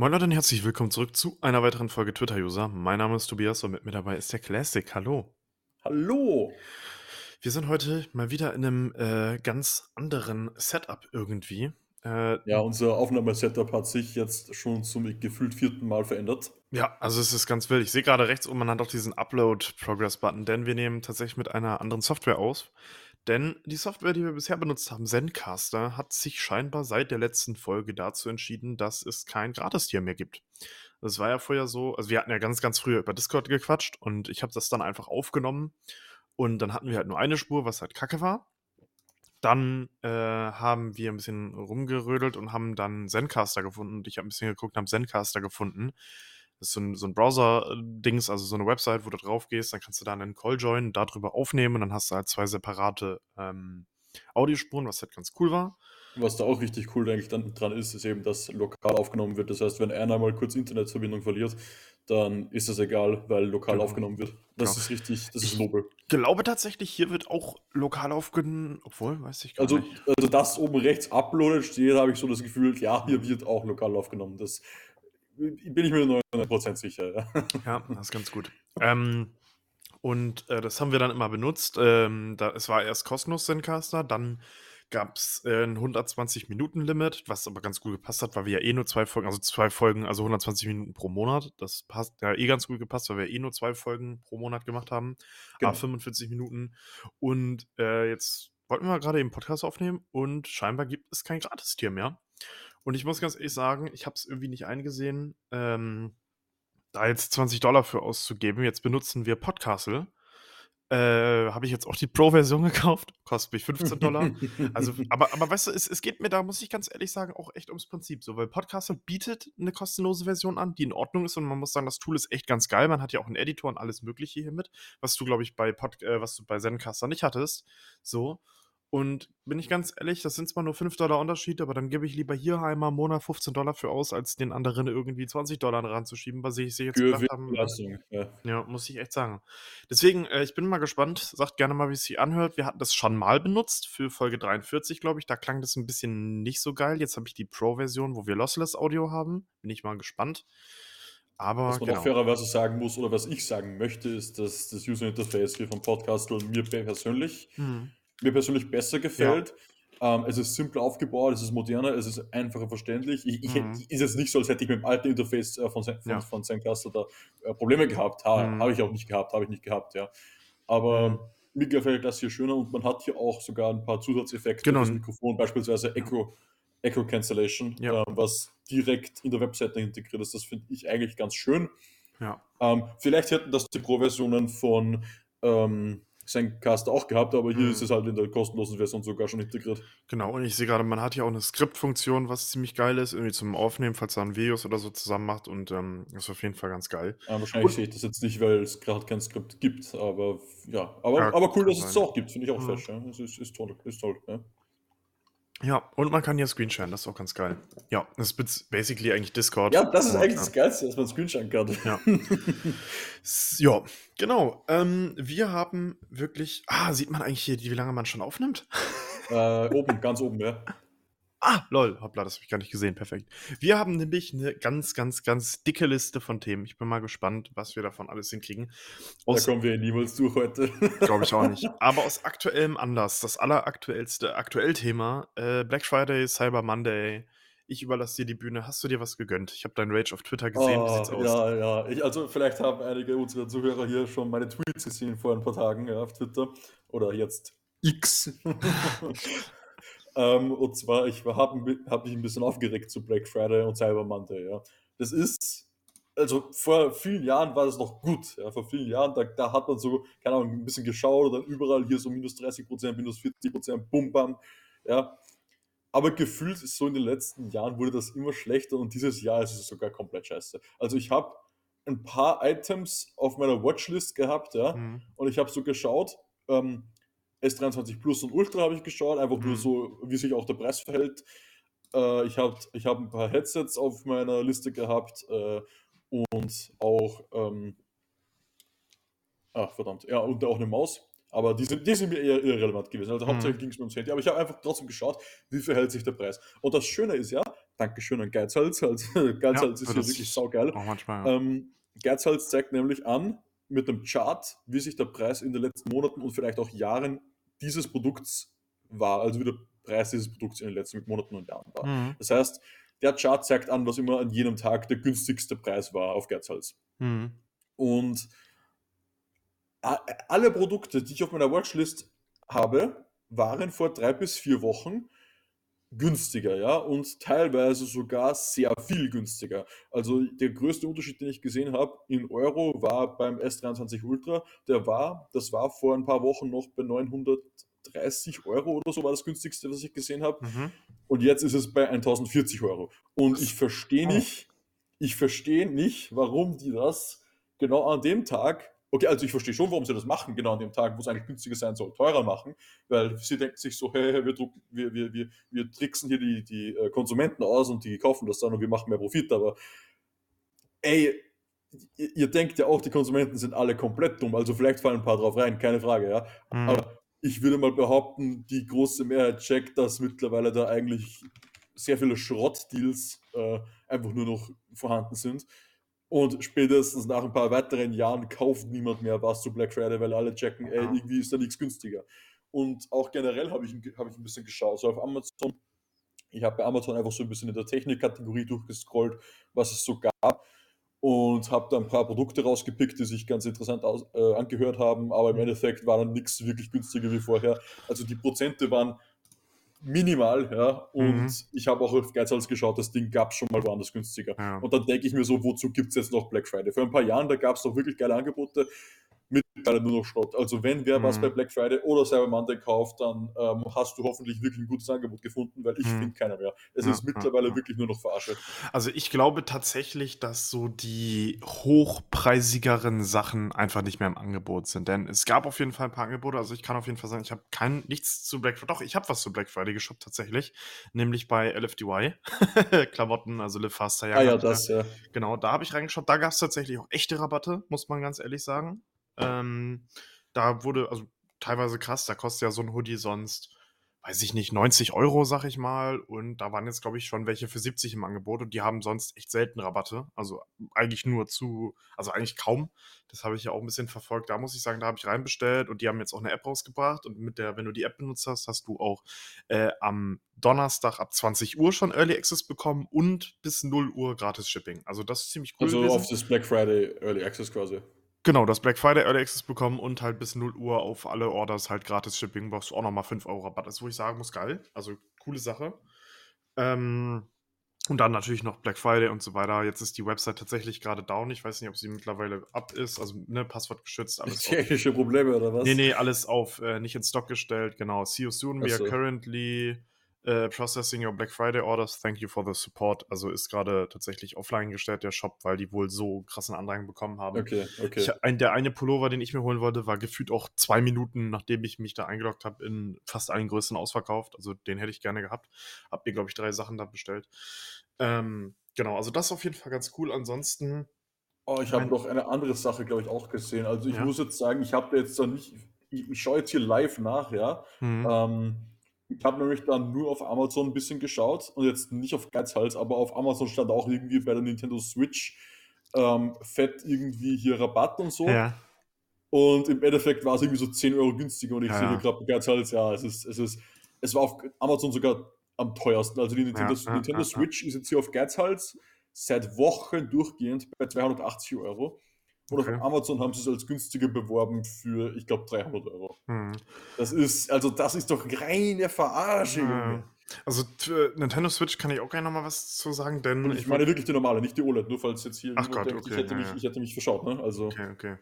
Moin Leute und herzlich willkommen zurück zu einer weiteren Folge Twitter-User. Mein Name ist Tobias und mit mir dabei ist der Classic. Hallo. Hallo. Wir sind heute mal wieder in einem äh, ganz anderen Setup irgendwie. Äh, ja, unser Aufnahmesetup hat sich jetzt schon zum gefühlt vierten Mal verändert. Ja, also es ist ganz wild. Ich sehe gerade rechts oben, man hat auch diesen Upload-Progress-Button, denn wir nehmen tatsächlich mit einer anderen Software aus. Denn die Software, die wir bisher benutzt haben, Zencaster, hat sich scheinbar seit der letzten Folge dazu entschieden, dass es kein Gratis-Tier mehr gibt. Das war ja vorher so, also wir hatten ja ganz, ganz früher über Discord gequatscht und ich habe das dann einfach aufgenommen und dann hatten wir halt nur eine Spur, was halt kacke war. Dann äh, haben wir ein bisschen rumgerödelt und haben dann Zencaster gefunden. Und ich habe ein bisschen geguckt, habe Zencaster gefunden. Das ist so ein, so ein Browser-Dings, also so eine Website, wo du drauf gehst, dann kannst du da einen Call joinen, darüber aufnehmen und dann hast du halt zwei separate ähm, Audiospuren, was halt ganz cool war. Was da auch richtig cool eigentlich dann dran ist, ist eben, dass lokal aufgenommen wird. Das heißt, wenn einer mal kurz Internetverbindung verliert, dann ist das egal, weil lokal genau. aufgenommen wird. Das genau. ist richtig, das ist nobel. Ich glaube tatsächlich, hier wird auch lokal aufgenommen, obwohl, weiß ich gar also, nicht. Also das oben rechts uploaded steht, habe ich so das Gefühl, ja, hier wird auch lokal aufgenommen. Das bin ich mir 99% sicher. Ja, ja das ist ganz gut. Ähm, und äh, das haben wir dann immer benutzt. Ähm, da, es war erst kostenlos Zencaster, dann gab es äh, ein 120-Minuten-Limit, was aber ganz gut gepasst hat, weil wir ja eh nur zwei Folgen, also zwei Folgen, also 120 Minuten pro Monat. Das passt ja eh ganz gut gepasst, weil wir eh nur zwei Folgen pro Monat gemacht haben. Genau. 45 Minuten. Und äh, jetzt wollten wir gerade eben Podcast aufnehmen und scheinbar gibt es kein Gratistier mehr. Und ich muss ganz ehrlich sagen, ich habe es irgendwie nicht eingesehen, ähm, da jetzt 20 Dollar für auszugeben. Jetzt benutzen wir Podcastle. Äh, habe ich jetzt auch die Pro-Version gekauft. Kostet mich 15 Dollar. also, aber, aber weißt du, es, es geht mir da, muss ich ganz ehrlich sagen, auch echt ums Prinzip so, weil Podcastle bietet eine kostenlose Version an, die in Ordnung ist und man muss sagen, das Tool ist echt ganz geil. Man hat ja auch einen Editor und alles Mögliche hier mit, was du, glaube ich, bei Pod, äh, was du bei Zencaster nicht hattest. So. Und bin ich ganz ehrlich, das sind zwar nur 5 Dollar Unterschied, aber dann gebe ich lieber hier einmal im Monat 15 Dollar für aus, als den anderen irgendwie 20 Dollar ranzuschieben, was ich sich jetzt für gedacht haben. Ja. ja, muss ich echt sagen. Deswegen, äh, ich bin mal gespannt. Sagt gerne mal, wie es sich anhört. Wir hatten das schon mal benutzt für Folge 43, glaube ich. Da klang das ein bisschen nicht so geil. Jetzt habe ich die Pro-Version, wo wir Lossless Audio haben. Bin ich mal gespannt. Aber was man genau. auch fairerweise sagen muss oder was ich sagen möchte, ist, dass das User Interface hier vom Podcast mir persönlich hm mir persönlich besser gefällt. Ja. Ähm, es ist simpler aufgebaut, es ist moderner, es ist einfacher verständlich. Ich, ich, mhm. Ist jetzt nicht so, als hätte ich mit dem alten Interface äh, von, von, ja. von Zencaster da äh, Probleme gehabt. Ha, mhm. Habe ich auch nicht gehabt, habe ich nicht gehabt, ja. Aber mhm. mir gefällt das hier schöner und man hat hier auch sogar ein paar Zusatzeffekte. Genau. Das Mikrofon, beispielsweise Echo, Echo Cancellation, ja. ähm, was direkt in der Webseite integriert ist. Das finde ich eigentlich ganz schön. Ja. Ähm, vielleicht hätten das die Pro-Versionen von ähm, sein Cast auch gehabt, aber hier mhm. ist es halt in der kostenlosen Version sogar schon integriert. Genau, und ich sehe gerade, man hat ja auch eine Skriptfunktion, was ziemlich geil ist, irgendwie zum Aufnehmen, falls man Videos oder so zusammen macht und ähm, ist auf jeden Fall ganz geil. Ja, wahrscheinlich sehe ich das jetzt nicht, weil es gerade kein Skript gibt, aber ja, aber, ja, aber cool, dass sein. es es auch gibt, finde ich auch mhm. fresh. Ja. Es ist, ist toll, ist toll. Ja. Ja, und man kann hier Screensharen, das ist auch ganz geil. Ja, das ist basically eigentlich Discord. Ja, das ist eigentlich das Geilste, dass man Screensharen kann. Ja, ja genau. Ähm, wir haben wirklich. Ah, sieht man eigentlich hier, wie lange man schon aufnimmt? Äh, oben, ganz oben, ja. Ah, lol, hoppla, das habe ich gar nicht gesehen. Perfekt. Wir haben nämlich eine ganz, ganz, ganz dicke Liste von Themen. Ich bin mal gespannt, was wir davon alles hinkriegen. Aus, da kommen wir niemals durch heute. Glaube ich auch nicht. Aber aus aktuellem Anlass, das alleraktuellste Aktuellthema, äh, Black Friday, Cyber Monday. Ich überlasse dir die Bühne. Hast du dir was gegönnt? Ich habe deinen Rage auf Twitter gesehen. Oh, Wie sieht's aus? Ja, ja. Ich, also vielleicht haben einige unserer Zuhörer hier schon meine Tweets gesehen vor ein paar Tagen ja, auf Twitter. Oder jetzt X. Ähm, und zwar, ich habe hab mich ein bisschen aufgeregt zu Black Friday und Cyber Monday. Ja. Das ist, also vor vielen Jahren war das noch gut. Ja. Vor vielen Jahren, da, da hat man so, keine Ahnung, ein bisschen geschaut und dann überall hier so minus 30 Prozent, minus 40 Prozent, bum, bam. Ja. Aber gefühlt ist so in den letzten Jahren wurde das immer schlechter und dieses Jahr ist es sogar komplett scheiße. Also ich habe ein paar Items auf meiner Watchlist gehabt, ja, mhm. und ich habe so geschaut, ähm, S23 Plus und Ultra habe ich geschaut, einfach mhm. nur so, wie sich auch der Preis verhält. Äh, ich habe ich hab ein paar Headsets auf meiner Liste gehabt äh, und auch, ähm, ach verdammt, ja, und auch eine Maus. Aber die sind, die sind mir eher irrelevant gewesen. Also mhm. hauptsächlich ging es mir ums Handy. Aber ich habe einfach trotzdem geschaut, wie verhält sich der Preis. Und das Schöne ist ja, Dankeschön an Geizhals. Also, Geizhals ist für hier das wirklich saugeil. manchmal, ja. Ähm, Geizhals zeigt nämlich an mit einem Chart, wie sich der Preis in den letzten Monaten und vielleicht auch Jahren dieses Produkts war, also wie der Preis dieses Produkts in den letzten Monaten und Jahren war. Mhm. Das heißt, der Chart zeigt an, was immer an jedem Tag der günstigste Preis war auf Geizhals. Mhm. Und a- alle Produkte, die ich auf meiner Watchlist habe, waren vor drei bis vier Wochen günstiger, ja, und teilweise sogar sehr viel günstiger. Also der größte Unterschied, den ich gesehen habe in Euro, war beim S23 Ultra. Der war, das war vor ein paar Wochen noch bei 930 Euro oder so, war das günstigste, was ich gesehen habe. Mhm. Und jetzt ist es bei 1040 Euro. Und ich verstehe Oh. nicht, ich verstehe nicht, warum die das genau an dem Tag, okay, also ich verstehe schon, warum sie das machen, genau an dem Tag, wo es eigentlich günstiger sein soll, teurer machen, weil sie denken sich so, hey, wir, drucken, wir, wir, wir, wir tricksen hier die, die äh, Konsumenten aus und die kaufen das dann und wir machen mehr Profit, aber ey, ihr, ihr denkt ja auch, die Konsumenten sind alle komplett dumm, also vielleicht fallen ein paar drauf rein, keine Frage, ja, Mhm. aber ich würde mal behaupten, die große Mehrheit checkt, dass mittlerweile da eigentlich sehr viele Schrottdeals äh, einfach nur noch vorhanden sind. Und spätestens nach ein paar weiteren Jahren kauft niemand mehr was zu Black Friday, weil alle checken, ey, irgendwie ist da nichts günstiger. Und auch generell habe ich, ein- hab ich ein bisschen geschaut. So auf Amazon, ich habe bei Amazon einfach so ein bisschen in der Technikkategorie durchgescrollt, was es so gab. Und habe da ein paar Produkte rausgepickt, die sich ganz interessant aus, äh, angehört haben, aber im Mhm. Endeffekt war dann nichts wirklich günstiger wie vorher. Also die Prozente waren minimal, ja. Und Mhm. ich habe auch auf Geizhals geschaut, das Ding gab es schon mal woanders günstiger. Ja. Und dann denke ich mir so, wozu gibt es jetzt noch Black Friday? Vor ein paar Jahren, da gab es doch wirklich geile Angebote, mittlerweile nur noch Schrott. Also wenn wer was Mhm. bei Black Friday oder Cyber Monday kauft, dann ähm, hast du hoffentlich wirklich ein gutes Angebot gefunden, weil ich Mhm. finde keiner mehr. Es Ja, ist ja, mittlerweile ja. wirklich nur noch Verarsche. Also ich glaube tatsächlich, dass so die hochpreisigeren Sachen einfach nicht mehr im Angebot sind. Denn es gab auf jeden Fall ein paar Angebote. Also ich kann auf jeden Fall sagen, ich habe kein nichts zu Black Friday. Doch, ich habe was zu Black Friday geshoppt tatsächlich. Nämlich bei LFDY. Klamotten, also Live Faster Ah ja, hab ich das, ja. Genau, da habe ich reingeschaut. Da gab es tatsächlich auch echte Rabatte, muss man ganz ehrlich sagen. Ähm, da wurde, also teilweise krass, da kostet ja so ein Hoodie sonst, weiß ich nicht, 90 Euro, sag ich mal. Und da waren jetzt, glaube ich, schon welche für 70 im Angebot und die haben sonst echt selten Rabatte. Also eigentlich nur zu, also eigentlich kaum. Das habe ich ja auch ein bisschen verfolgt. Da muss ich sagen, da habe ich reinbestellt und die haben jetzt auch eine App rausgebracht. Und mit der, wenn du die App benutzt hast, hast du auch äh, am Donnerstag ab 20 Uhr schon Early Access bekommen und bis 0 Uhr gratis Shipping. Also das ist ziemlich cool. Also gewesen. auf das Black Friday Early Access quasi. Genau, das Black Friday Early Access bekommen und halt bis 0 Uhr auf alle Orders halt gratis Shipping, brauchst du auch nochmal 5 Euro Rabatt. Das ist, wo ich sagen muss, geil. Also coole Sache. Ähm, und dann natürlich noch Black Friday und so weiter. Jetzt ist die Website tatsächlich gerade down. Ich weiß nicht, ob sie mittlerweile ab ist. Also, ne, Passwort geschützt, alles auf. Technische Probleme oder was? Nee, nee, alles auf äh, nicht in Stock gestellt. Genau. See you soon. We are so. currently äh, processing your Black Friday orders. Thank you for the support. Also ist gerade tatsächlich offline gestellt, der Shop, weil die wohl so krassen Andrang bekommen haben. Okay, okay. Ich, ein, der eine Pullover, den ich mir holen wollte, war gefühlt auch zwei Minuten, nachdem ich mich da eingeloggt habe, in fast allen Größen ausverkauft. Also den hätte ich gerne gehabt. Hab mir, glaube ich, drei Sachen da bestellt. Ähm, genau, also das ist auf jeden Fall ganz cool. Ansonsten, Oh, ich habe noch eine andere Sache, glaube ich, auch gesehen. Also ich Ja. muss jetzt sagen, ich habe jetzt da nicht, ich, ich schaue jetzt hier live nach, ja. hm, Ähm, ich habe nämlich dann nur auf Amazon ein bisschen geschaut und jetzt nicht auf Geizhals, aber auf Amazon stand auch irgendwie bei der Nintendo Switch ähm, fett irgendwie hier Rabatt und so. ja, Und im Endeffekt war es irgendwie so 10 Euro günstiger und ich Ja, sehe hier gerade Geizhals, ja, es ist, es ist, es war auf Amazon sogar am teuersten. Also die Nintendo, Ja, Nintendo. Switch ist jetzt hier auf Geizhals seit Wochen durchgehend bei 280 Euro. Und Okay. auf Amazon haben sie es als günstiger beworben für, ich glaube, 300 Euro. hm. Das ist, also das ist doch reine Verarsche, Ja. Also für Nintendo Switch kann ich auch gerne noch mal was zu sagen, denn Und ich meine wirklich die normale, nicht die OLED, nur falls jetzt hier Ach Gott, denkt, ich, okay, hätte ja, mich, ja. ich hätte mich verschaut, ne? Also, Okay, okay.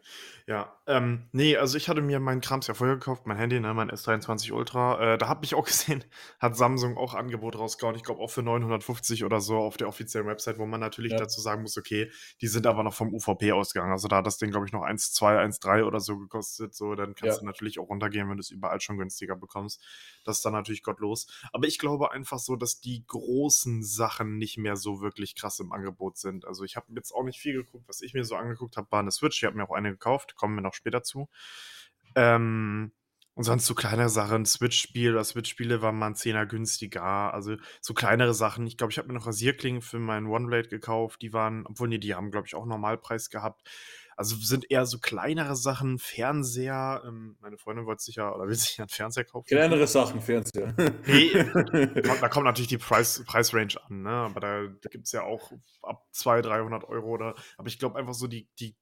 Ja, ähm, nee, also ich hatte mir meinen Krams ja vorher gekauft, mein Handy, ne, mein S23 Ultra. Äh, da habe ich auch gesehen, hat Samsung auch Angebot rausgehauen. Ich glaube auch für 950 oder so auf der offiziellen Website, wo man natürlich Ja. dazu sagen muss, okay, die sind aber noch vom UVP ausgegangen. Also da hat das Ding, glaube ich, noch 1,2, 1,3 oder so gekostet. So, dann kannst du natürlich auch runtergehen, wenn du es überall schon günstiger bekommst. Das ist dann natürlich gottlos. Aber ich glaube einfach so, dass die großen Sachen nicht mehr so wirklich krass im Angebot sind. Also ich habe jetzt auch nicht viel geguckt. Was ich mir so angeguckt habe, war eine Switch. Ich habe mir auch eine gekauft, kommen wir noch später zu. Ähm, Und sonst so kleinere Sachen, Switch-Spiel oder Switch-Spiele waren mal ein Zehner günstiger. Also so kleinere Sachen. Ich glaube, ich habe mir noch Rasierklingen für meinen OneBlade gekauft. Die waren, obwohl, nee, die haben, glaube ich, auch Normalpreis gehabt. Also sind eher so kleinere Sachen, Fernseher. Ähm, meine Freundin wollte sich ja oder will sich ja einen Fernseher kaufen. Kleinere Sachen, Fernseher. Nee, da kommt natürlich die Preis, Preisrange an, ne? Aber da, da gibt es ja auch ab 200, 300 Euro oder. Aber ich glaube einfach so die, die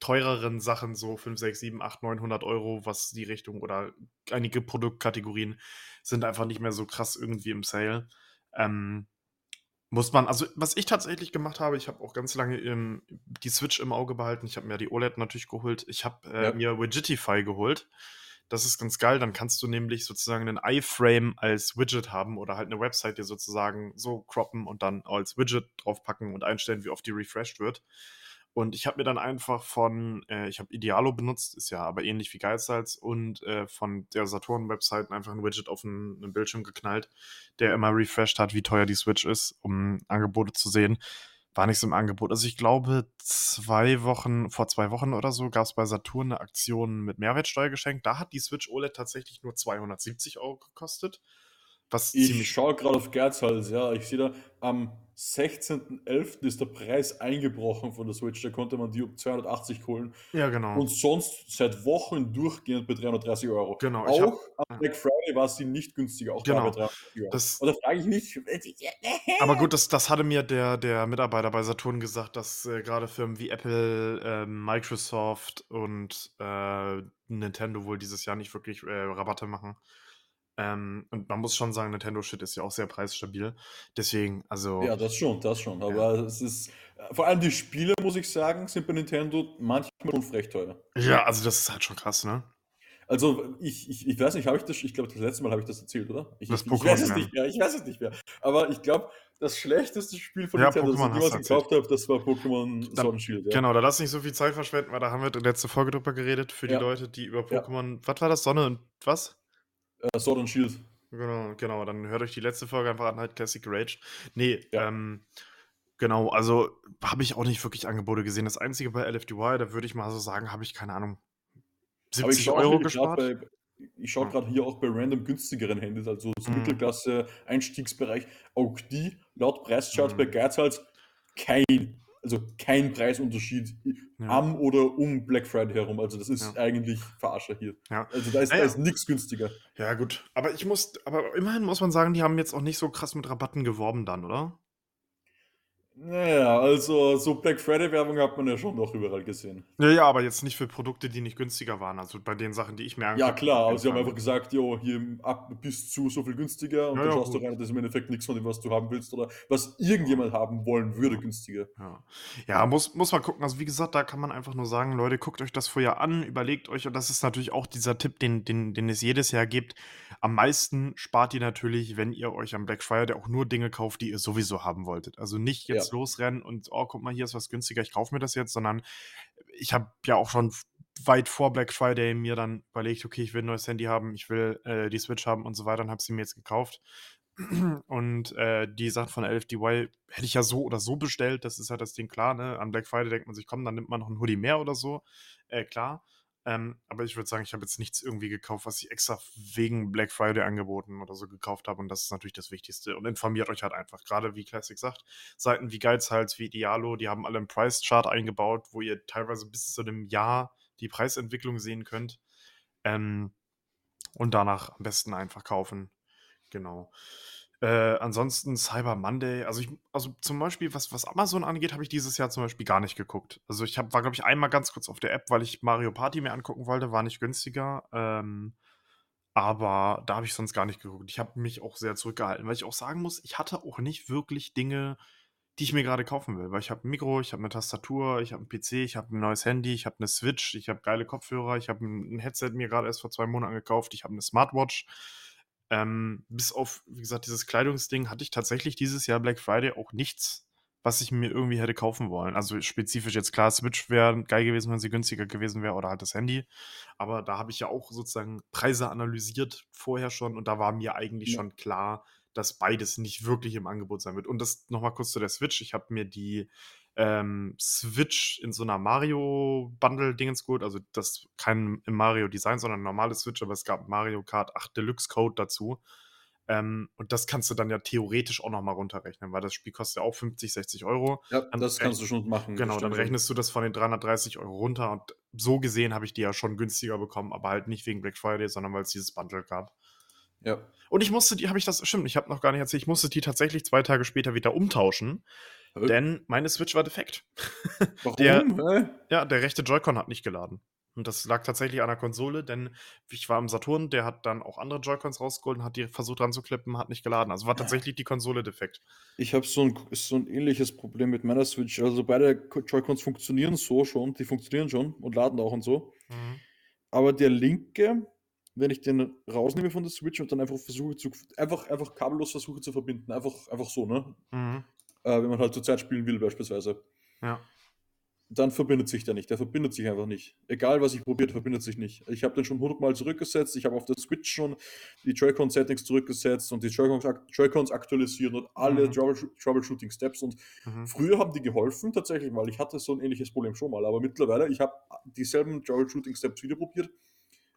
teureren Sachen, so 5, 6, 7, 8, 900 Euro, was die Richtung oder einige Produktkategorien sind einfach nicht mehr so krass irgendwie im Sale. Ähm, muss man, also was ich tatsächlich gemacht habe, ich habe auch ganz lange im, die Switch im Auge behalten. Ich habe mir die OLED natürlich geholt. Ich habe äh, Ja. mir Widgetify geholt. Das ist ganz geil. Dann kannst du nämlich sozusagen einen iFrame als Widget haben oder halt eine Website dir sozusagen so croppen und dann als Widget draufpacken und einstellen, wie oft die refreshed wird. Und ich habe mir dann einfach von, äh, ich habe Idealo benutzt, ist ja aber ähnlich wie Geizhals, und äh, von der Saturn-Website einfach ein Widget auf einen, einen Bildschirm geknallt, der immer refreshed hat, wie teuer die Switch ist, um Angebote zu sehen. War nichts im Angebot. Also ich glaube, zwei Wochen, vor zwei Wochen oder so, gab es bei Saturn eine Aktion mit Mehrwertsteuer geschenkt. Da hat die Switch OLED tatsächlich nur 270 Euro gekostet. Was Ich ziemlich schaue gerade auf Geizhals, ja. Ich sehe da, am 16.11. ist der Preis eingebrochen von der Switch. Da konnte man die um 280 holen. Ja, genau. Und sonst seit Wochen durchgehend bei 330 Euro. Genau, ich hab- Auch am Black Friday war sie nicht günstiger, auch da Genau. bei 330 Euro. Das- Und da frage ich mich, Aber gut, das, das hatte mir der, der Mitarbeiter bei Saturn gesagt, dass äh, gerade Firmen wie Apple, ähm, Microsoft und äh, Nintendo wohl dieses Jahr nicht wirklich äh, Rabatte machen. Ähm, und man muss schon sagen, Nintendo-Shit ist ja auch sehr preisstabil. Deswegen, also. Ja, das schon, das schon. Aber es ist, äh, vor allem die Spiele, muss ich sagen, sind bei Nintendo manchmal schon frech teuer. Ja, also das ist halt schon krass, ne? Also, ich, ich, ich weiß nicht, habe ich das, ich glaube, das letzte Mal habe ich das erzählt, oder? Ich, Das ich, ich weiß es nicht mehr, ich weiß es nicht mehr. Aber ich glaube, das schlechteste Spiel von Ja, Nintendo, das Pokémon ich hast jemals gekauft habe, das war Pokémon and Shield. Ja. Genau, da lass nicht so viel Zeit verschwenden, weil da haben wir in der letzten Folge drüber geredet, für die Ja. Leute, die über Ja. Pokémon. Was war das? Sonne und was? Äh, Sword and Shield. Genau, genau. Dann hört euch die letzte Folge einfach an, halt Classic Rage. Nee, Ja. ähm, genau, also habe ich auch nicht wirklich Angebote gesehen. Das einzige bei LFDY, da würde ich mal so sagen, habe ich keine Ahnung, Aber ich 70 schaue Euro gespart. gerade bei, ich schaue gerade hier auch bei random günstigeren Handys, also so Mhm. Mittelklasse, Einstiegsbereich, auch die laut Preischart Mhm. bei Geizhals kein, also kein Preisunterschied Ja. am oder um Black Friday herum. Also das ist Ja. eigentlich Verarsche hier. Ja. Also da ist, Naja. ist nichts günstiger. ja, gut. Aber ich muss, aber immerhin muss man sagen, die haben jetzt auch nicht so krass mit Rabatten geworben dann, oder? Naja, also so Black Friday-Werbung hat man ja schon noch überall gesehen. Ja, ja, aber jetzt nicht für Produkte, die nicht günstiger waren. Also bei den Sachen, die ich mir Ja, klar, aber sie haben einfach gesagt, jo, hier ab bis zu so viel günstiger und Ja, dann ja, schaust du gut. rein, das ist im Endeffekt nichts von dem, was du haben willst oder was irgendjemand haben wollen würde, günstiger. Ja, ja muss, muss man gucken. Also wie gesagt, da kann man einfach nur sagen, Leute, guckt euch das vorher an, überlegt euch, und das ist natürlich auch dieser Tipp, den, den, den es jedes Jahr gibt. Am meisten spart ihr natürlich, wenn ihr euch am Black Friday auch nur Dinge kauft, die ihr sowieso haben wolltet. Also nicht jetzt Ja. losrennen und, oh, guck mal, hier ist was günstiger, ich kaufe mir das jetzt, sondern ich habe ja auch schon weit vor Black Friday mir dann überlegt, okay, ich will ein neues Handy haben, ich will äh, die Switch haben und so weiter und habe sie mir jetzt gekauft. Und äh, die Sachen von LFDY hätte ich ja so oder so bestellt. Das ist halt das Ding klar. Ne? An Black Friday denkt man sich, komm, dann nimmt man noch ein Hoodie mehr oder so. Äh, klar. Ähm, aber ich würde sagen, ich habe jetzt nichts irgendwie gekauft, was ich extra wegen Black Friday angeboten oder so gekauft habe. Und das ist natürlich das Wichtigste. Und informiert euch halt einfach. Gerade wie Classic sagt, Seiten wie Geizhals, wie Dialo, die haben alle einen Price-Chart eingebaut, wo ihr teilweise bis zu einem Jahr die Preisentwicklung sehen könnt. Ähm, und danach am besten einfach kaufen. Genau. Äh, ansonsten Cyber Monday, also ich, also zum Beispiel, was, was Amazon angeht, habe ich dieses Jahr zum Beispiel gar nicht geguckt. Also ich hab, war, glaube ich, einmal ganz kurz auf der App, weil ich Mario Party mir angucken wollte, war nicht günstiger. Ähm, aber da habe ich sonst gar nicht geguckt. Ich habe mich auch sehr zurückgehalten, weil ich auch sagen muss, ich hatte auch nicht wirklich Dinge, die ich mir gerade kaufen will. Weil ich habe ein Mikro, ich habe eine Tastatur, ich habe einen PC, ich habe ein neues Handy, ich habe eine Switch, ich habe geile Kopfhörer, ich habe ein, ein Headset mir gerade erst vor zwei Monaten gekauft, ich habe eine Smartwatch. Ähm, bis auf, wie gesagt, dieses Kleidungsding hatte ich tatsächlich dieses Jahr Black Friday auch nichts, was ich mir irgendwie hätte kaufen wollen. Also spezifisch jetzt klar, Switch wäre geil gewesen, wenn sie günstiger gewesen wäre oder halt das Handy. Aber da habe ich ja auch sozusagen Preise analysiert vorher schon und da war mir eigentlich Ja. schon klar, dass beides nicht wirklich im Angebot sein wird. Und das nochmal kurz zu der Switch. Ich habe mir die ähm, Switch in so einer Mario-Bundle-Dingens geholt. Also das kein im Mario-Design, sondern ein normales Switch, aber es gab Mario Kart 8 Deluxe Code dazu. Ähm, und das kannst du dann ja theoretisch auch nochmal runterrechnen, weil das Spiel kostet ja auch 50, 60 Euro. Ja, Dann das kannst du schon machen. Genau, dann rechnest du das von den 330 Euro runter und so gesehen habe ich die ja schon günstiger bekommen, aber halt nicht wegen Black Friday, sondern weil es dieses Bundle gab. Ja. Und ich musste die, habe ich das, stimmt, ich habe noch gar nicht erzählt, ich musste die tatsächlich zwei Tage später wieder umtauschen, denn meine Switch war defekt. Warum? der-? Ja, der rechte Joy-Con hat nicht geladen. Und das lag tatsächlich an der Konsole, denn ich war im Saturn, der hat dann auch andere Joy-Cons rausgeholt und hat die versucht ranzuklippen, hat nicht geladen. Also war tatsächlich die Konsole defekt. Ich habe so ein, so ein ähnliches Problem mit meiner Switch. Also beide Joy-Cons funktionieren so schon, die funktionieren schon und laden auch und so. Aber der linke, wenn ich den rausnehme von der Switch und dann einfach versuche zu, einfach, einfach kabellos versuche zu verbinden, einfach, einfach so, ne? Mhm. Äh, wenn man halt zur Zeit spielen will, beispielsweise. Ja. Dann verbindet sich der nicht. Der verbindet sich einfach nicht. Egal, was ich probiert, verbindet sich nicht. Ich habe den schon hundertmal zurückgesetzt. Ich habe auf der Switch schon die Joy-Con-Settings zurückgesetzt und die Joy-Cons Joy-Cons aktualisiert und alle Mhm. Troublesho- Troubleshooting-Steps. Und Mhm. Früher haben die geholfen, tatsächlich, weil ich hatte so ein ähnliches Problem schon mal. Aber mittlerweile, ich habe dieselben Troubleshooting-Steps wieder probiert.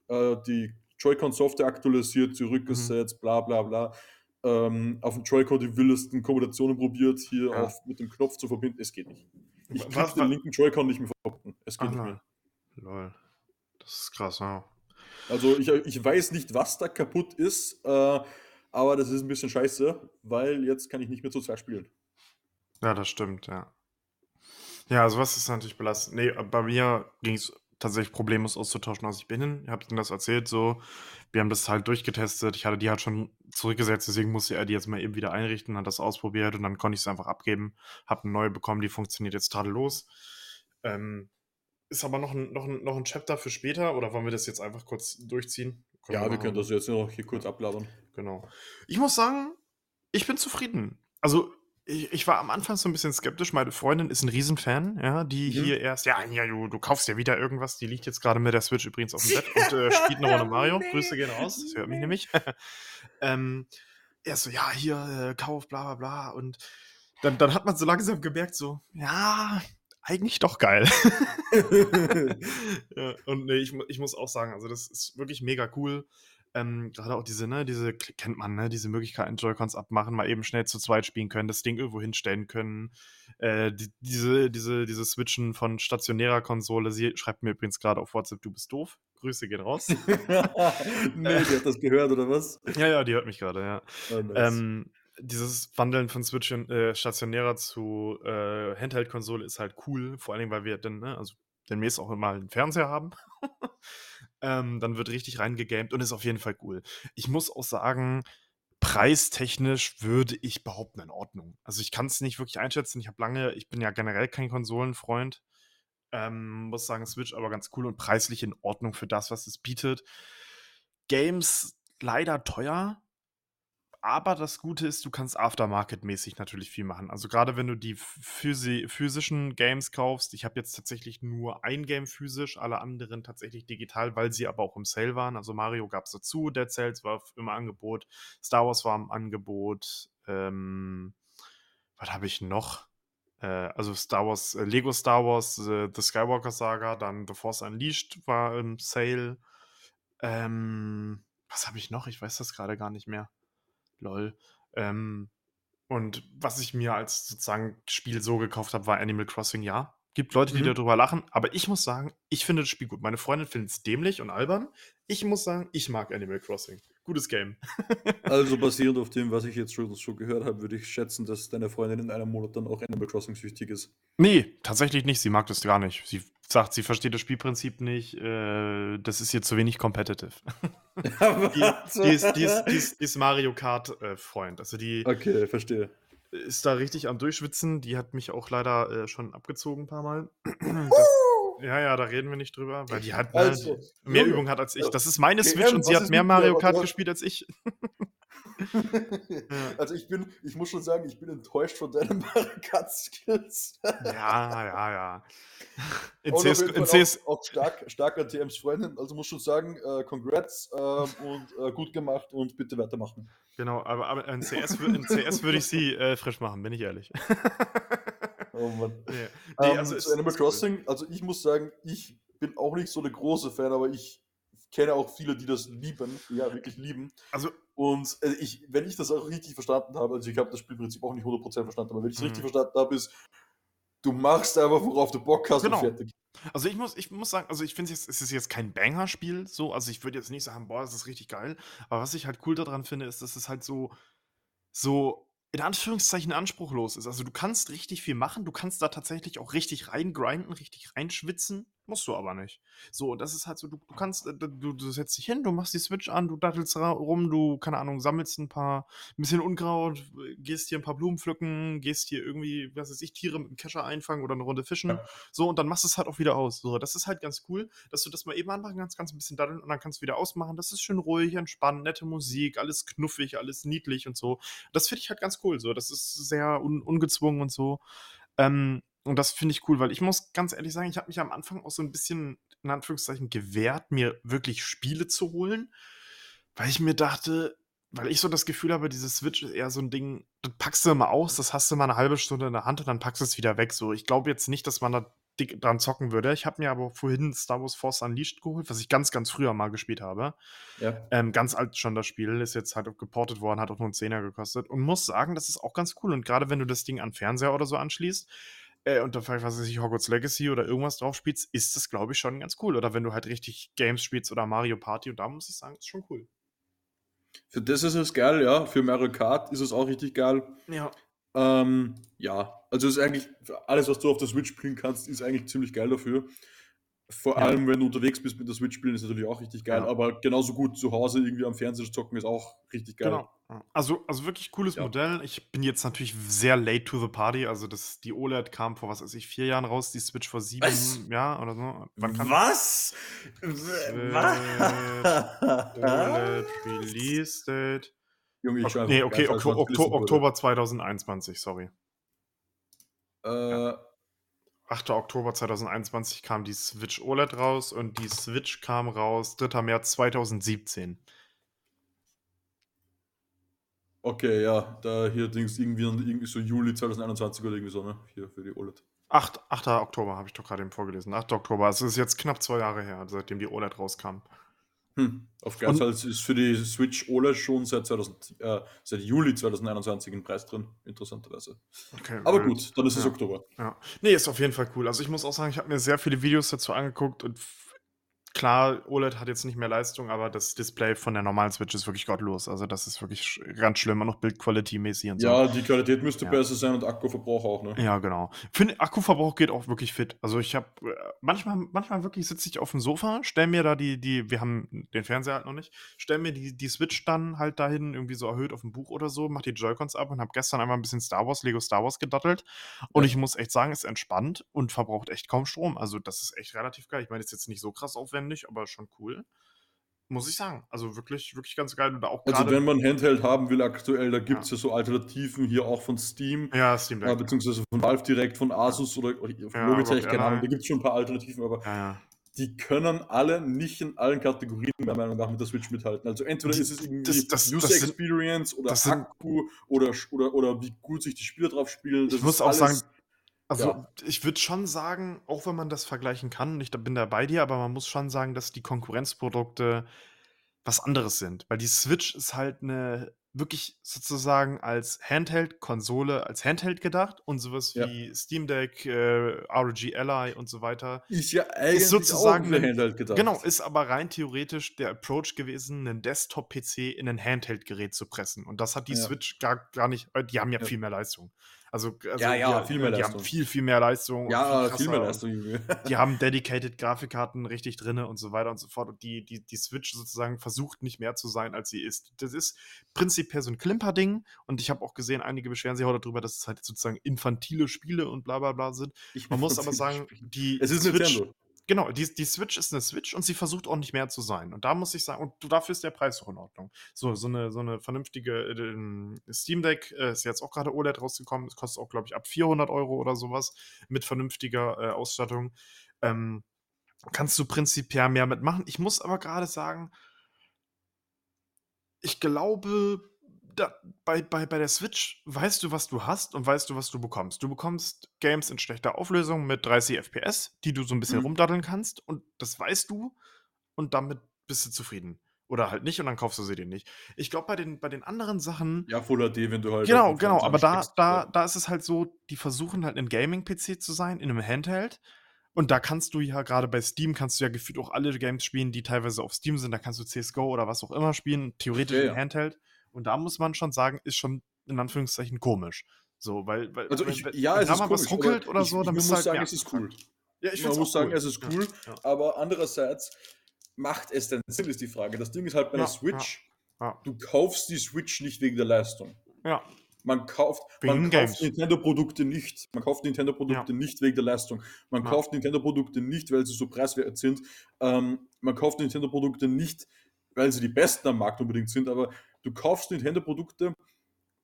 Äh, die Joy-Con-Software aktualisiert, zurückgesetzt, bla bla bla. Ähm, auf dem Joy-Con die wildesten Kombinationen probiert, hier Ja. auf, mit dem Knopf zu verbinden. Es geht nicht. Ich krieg was- den linken Joy-Con nicht mehr verbunden. Es geht Ach, nicht mehr. Lol. Das ist krass, ja. Also ich, ich weiß nicht, was da kaputt ist, äh, aber das ist ein bisschen scheiße, weil jetzt kann ich nicht mehr zu zweit spielen. Ja, das stimmt, ja. Ja, also was ist natürlich belastend. Nee, bei mir ging es tatsächlich problemlos auszutauschen, als ich bin. Ich habe Ihnen das erzählt, so. Wir haben das halt durchgetestet. Ich hatte die halt schon zurückgesetzt, deswegen musste er die jetzt mal eben wieder einrichten, hat das ausprobiert und dann konnte ich es einfach abgeben. Habe eine neue bekommen, die funktioniert jetzt tadellos. Ähm, ist aber noch ein, noch, ein, noch ein Chapter für später oder wollen wir das jetzt einfach kurz durchziehen? Ja, wir machen. können das jetzt noch hier kurz ablabern. Genau. Ich muss sagen, ich bin zufrieden. Also, ich, ich war am Anfang so ein bisschen skeptisch. Meine Freundin ist ein Riesenfan, ja, die Mhm. hier erst, ja, ja, du, du kaufst ja wieder irgendwas. Die liegt jetzt gerade mit der Switch übrigens auf dem Bett und äh, spielt eine Runde Mario. Nee. Grüße gehen raus, das hört mich nämlich. ähm, er so, ja, hier, äh, kauf, bla, bla, bla. Und dann, dann hat man so langsam gemerkt, so, ja, eigentlich doch geil. ja, und nee, ich, ich muss auch sagen, also das ist wirklich mega cool. Ähm, Gerade auch diese, ne, diese, kennt man, ne, diese Möglichkeiten, Joy-Cons abmachen, mal eben schnell zu zweit spielen können, das Ding irgendwo hinstellen können. Äh, die, diese, diese, diese Switchen von stationärer Konsole, sie schreibt mir übrigens gerade auf WhatsApp, du bist doof. Grüße gehen raus. nee, die hat das gehört, oder was? ja, ja, die hört mich gerade, ja. Oh, nice. Ähm, dieses Wandeln von Switch äh, stationärer zu äh, Handheld-Konsole ist halt cool, vor allem, weil wir dann, ne, also demnächst auch mal einen Fernseher haben. ähm, dann wird richtig reingegamed und ist auf jeden Fall cool. Ich muss auch sagen, preistechnisch würde ich behaupten, in Ordnung. Also ich kann es nicht wirklich einschätzen. Ich habe lange, ich bin ja generell kein Konsolenfreund. Ähm, muss sagen, Switch aber ganz cool und preislich in Ordnung für das, was es bietet. Games leider teuer, aber das Gute ist, du kannst Aftermarket-mäßig natürlich viel machen. Also gerade wenn du die physi physischen Games kaufst, ich habe jetzt tatsächlich nur ein Game physisch, alle anderen tatsächlich digital, weil sie aber auch im Sale waren. Also Mario gab es dazu, Dead Cells war im Angebot, Star Wars war im Angebot, ähm, was habe ich noch? Äh, also Star Wars, äh, Lego Star Wars, äh, The Skywalker Saga, dann The Force Unleashed war im Sale. Ähm, was habe ich noch? Ich weiß das gerade gar nicht mehr. Lol. Ähm, und was ich mir als sozusagen Spiel so gekauft habe, war Animal Crossing, ja. Gibt Leute, die Mhm. darüber lachen, aber ich muss sagen, ich finde das Spiel gut. Meine Freundin findet es dämlich und albern. Ich muss sagen, ich mag Animal Crossing. Gutes Game. Also basierend auf dem, was ich jetzt schon so gehört habe, würde ich schätzen, dass deine Freundin in einem Monat dann auch Animal Crossing süchtig ist. Nee, tatsächlich nicht. Sie mag das gar nicht. Sie sagt, sie versteht das Spielprinzip nicht. Äh, das ist ihr zu wenig competitive. Die, die, ist, die, ist, die, ist, die ist Mario Kart-Freund. also die Okay, verstehe. ist da richtig am Durchschwitzen. Die hat mich auch leider äh, schon abgezogen ein paar Mal. Das, ja, ja, da reden wir nicht drüber, weil die hat Also, mehr Junge, Übung hat als ich. äh, Das ist meine Switch und sie hat mehr? Mario Kart gespielt als ich. Also ich bin, ich muss schon sagen, ich bin enttäuscht von deinen Mario Kart Skills. Ja, ja, ja. In CS, in CS, auch, auch stark, stark an TMs Freundin. Also muss schon sagen, äh, congrats ähm, und äh, gut gemacht und bitte weitermachen. genau, aber, aber in CS, in CS würde ich sie äh, frisch machen, bin ich ehrlich. Oh Mann. Nee. Nee, Nee, also zu Animal ist cool. Crossing, also ich muss sagen, ich bin auch nicht so der große Fan, aber ich kenne auch viele, die das lieben, ja, wirklich lieben. Also, Und äh, ich, wenn ich das auch richtig verstanden habe, also ich habe das Spielprinzip auch nicht 100% verstanden, aber wenn ich es Mhm. richtig verstanden habe, ist, du machst einfach, worauf du Bock hast Genau. und fertig. also ich muss, ich muss sagen, also ich finde es es ist jetzt kein Banger-Spiel, so, also ich würde jetzt nicht sagen, boah, das ist richtig geil, aber was ich halt cool daran finde, ist, dass es halt so, so in Anführungszeichen anspruchlos ist. Also du kannst richtig viel machen, du kannst da tatsächlich auch richtig reingrinden, richtig reinschwitzen, musst du aber nicht. So, und das ist halt so, du, du kannst, äh, du, du setzt dich hin, du machst die Switch an, du dattelst rum, du, keine Ahnung, sammelst ein paar, ein bisschen Unkraut, gehst hier ein paar Blumen pflücken, gehst hier irgendwie, was weiß ich, Tiere mit dem Kescher einfangen oder eine Runde fischen. Ja. So, und dann machst du es halt auch wieder aus. So, das ist halt ganz cool, dass du das mal eben anmachen kannst, kannst ein bisschen daddeln und dann kannst du wieder ausmachen. Das ist schön ruhig, entspannt, nette Musik, alles knuffig, alles niedlich und so. Das finde ich halt ganz cool. So, das ist sehr un ungezwungen und so. Ähm, und das finde ich cool, weil ich muss ganz ehrlich sagen, ich habe mich am Anfang auch so ein bisschen, in Anführungszeichen, gewehrt, mir wirklich Spiele zu holen, weil ich mir dachte, weil ich so das Gefühl habe, diese Switch ist eher so ein Ding, das packst du mal aus, das hast du mal eine halbe Stunde in der Hand und dann packst du es wieder weg. So, ich glaube jetzt nicht, dass man da dick dran zocken würde. Ich habe mir aber vorhin Star Wars Force Unleashed geholt, was ich ganz, ganz früher mal gespielt habe. Ja. Ähm, ganz alt schon das Spiel, ist jetzt halt auch geportet worden, hat auch nur einen Zehner gekostet und muss sagen, das ist auch ganz cool. Und gerade wenn du das Ding an Fernseher oder so anschließt äh, und da vielleicht, was weiß ich, Hogwarts Legacy oder irgendwas drauf spielst, ist das, glaube ich, schon ganz cool. Oder wenn du halt richtig Games spielst oder Mario Party und da muss ich sagen, ist schon cool. Für das ist es geil, ja. Für Mario Kart ist es auch richtig geil. Ja. Ähm, ja, also ist eigentlich, alles, was du auf der Switch spielen kannst, ist eigentlich ziemlich geil dafür. Vor Ja. allem, wenn du unterwegs bist mit der Switch spielen, ist natürlich auch richtig geil, Ja. aber genauso gut zu Hause irgendwie am Fernseher zocken ist auch richtig geil. Genau. Ja. Also, also wirklich cooles Ja. Modell. Ich bin jetzt natürlich sehr late to the party. Also das, die OLED kam vor, was weiß ich, vier Jahren raus, die Switch vor sieben Was? Jahren oder so. Wann kam Was? OLED Release Date? Junge, ich Ok- schau nee, einfach okay, Okto was Okto. Oktober 2021, sorry. Äh, 8. Oktober 2021 kam die Switch OLED raus und die Switch kam raus 3. März 2017. okay, ja, da hier Dings irgendwie, irgendwie so Juli 2021 oder irgendwie so, ne? Hier für die OLED. 8, 8. Oktober habe ich doch gerade eben vorgelesen. 8. Oktober. Es ist jetzt knapp zwei Jahre her, seitdem die OLED rauskam. Hm. Auf Und- Geizhals ist für die Switch OLED schon seit, 2000, äh, seit Juli 2021 ein Preis drin, interessanterweise. Okay, Aber gut, dann ist es Ja. Oktober. Ja. Nee, ist auf jeden Fall cool. Also ich muss auch sagen, ich habe mir sehr viele Videos dazu angeguckt und klar, OLED hat jetzt nicht mehr Leistung, aber das Display von der normalen Switch ist wirklich gottlos. Also das ist wirklich ganz schlimm, auch noch Bildquality-mäßig und so. Ja, die Qualität müsste Ja. besser sein und Akkuverbrauch auch, ne? Ja, genau. Finde, Akkuverbrauch geht auch wirklich fit. Also ich habe manchmal, manchmal wirklich sitze ich auf dem Sofa, stell mir da die, die, wir haben den Fernseher halt noch nicht, stell mir die, die Switch dann halt dahin, irgendwie so erhöht auf dem Buch oder so, mach die Joy-Cons ab und habe gestern einmal ein bisschen Star Wars, Lego Star Wars gedattelt. Und Ja. ich muss echt sagen, ist entspannt und verbraucht echt kaum Strom. Also das ist echt relativ geil. Ich meine, ist jetzt nicht so krass aufwendig, aber schon cool. Muss ich sagen. Also wirklich, wirklich ganz geil. Und auch Also wenn man Handheld haben will aktuell, da gibt es ja. so Alternativen hier auch von Steam, ja, Steam äh, Deck. beziehungsweise von Valve direkt, von Asus oder, oder von Ja, Logitech, keine Ahnung, da gibt es schon ein paar Alternativen, aber ja, ja. die können alle nicht in allen Kategorien meiner Meinung nach mit der Switch mithalten. Also entweder ist es irgendwie das- das- User das sind- Experience oder sind- Akku oder, oder, oder wie gut sich die Spiele drauf spielen. Ich Das muss auch sagen, also ja. ich würde schon sagen, auch wenn man das vergleichen kann, ich da- bin da bei dir, aber man muss schon sagen, dass die Konkurrenzprodukte was anderes sind. Weil die Switch ist halt eine wirklich sozusagen als Handheld-Konsole, als Handheld gedacht und sowas Ja. wie Steam Deck, äh, ROG Ally und so weiter. ist ja eigentlich sozusagen auch für ein- Handheld gedacht. Genau, ist aber rein theoretisch der Approach gewesen, einen Desktop-PC in ein Handheld-Gerät zu pressen. Und das hat die Ja. Switch gar, gar nicht, äh, die haben ja, Ja. viel mehr Leistung. Also, also Ja, ja, die, viel mehr die Leistung. haben viel, viel mehr Leistung. Ja, krasser viel mehr Leistung. Die haben dedicated Grafikkarten richtig drin und so weiter und so fort. Und die, die, die Switch sozusagen versucht nicht mehr zu sein, als sie ist. Das ist prinzipiell so ein Klimper-Ding. Und ich habe auch gesehen, einige beschweren sich auch darüber, dass es halt sozusagen infantile Spiele und bla bla bla sind. Ich Man muss aber sagen, die es ist Switch, Nintendo. Genau, die, die Switch ist eine Switch und sie versucht auch nicht mehr zu sein. Und da muss ich sagen, und dafür ist der Preis auch in Ordnung. So, so eine, so eine vernünftige äh, ähm, Steam Deck äh, ist jetzt auch gerade OLED rausgekommen. Es kostet auch, glaube ich, ab 400 Euro oder sowas mit vernünftiger äh, Ausstattung. Ähm, kannst du prinzipiell mehr mitmachen. Ich muss aber gerade sagen, ich glaube, da, bei, bei, bei der Switch weißt du, was du hast und weißt du, was du bekommst. Du bekommst Games in schlechter Auflösung mit 30 FPS, die du so ein bisschen Mhm. rumdaddeln kannst und das weißt du und damit bist du zufrieden. Oder halt nicht und dann kaufst du sie dir nicht. Ich glaube, bei den, bei den anderen Sachen. Ja, Full HD, wenn du halt. Genau, genau, aber da, da, da ist es halt so, die versuchen halt ein Gaming-PC zu sein, in einem Handheld. Und da kannst du ja gerade bei Steam kannst du ja gefühlt auch alle Games spielen, die teilweise auf Steam sind. Da kannst du CSGO oder was auch immer spielen, theoretisch Ja, im ja. Handheld. Und da muss man schon sagen, ist schon in Anführungszeichen komisch. So, weil, weil Also ich, wenn- ja, wenn es da ist mal was komisch, aber ruckelt oder ich, so, dann muss halt sagen, es ist cool. Ja, ich Man muss sagen, cool. es ist cool, ja. aber andererseits macht es denn Sinn, ist die Frage. Das Ding ist halt bei der Ja, Switch, Ja, du kaufst die Switch nicht wegen der Leistung. ja. Man kauft, man kauft Nintendo-Produkte nicht. Man kauft Nintendo-Produkte nicht wegen der Leistung. Man kauft Nintendo-Produkte nicht, weil sie so preiswert sind. Ähm, man kauft Nintendo-Produkte nicht, weil sie die besten am Markt unbedingt sind, aber du kaufst Nintendo-Produkte,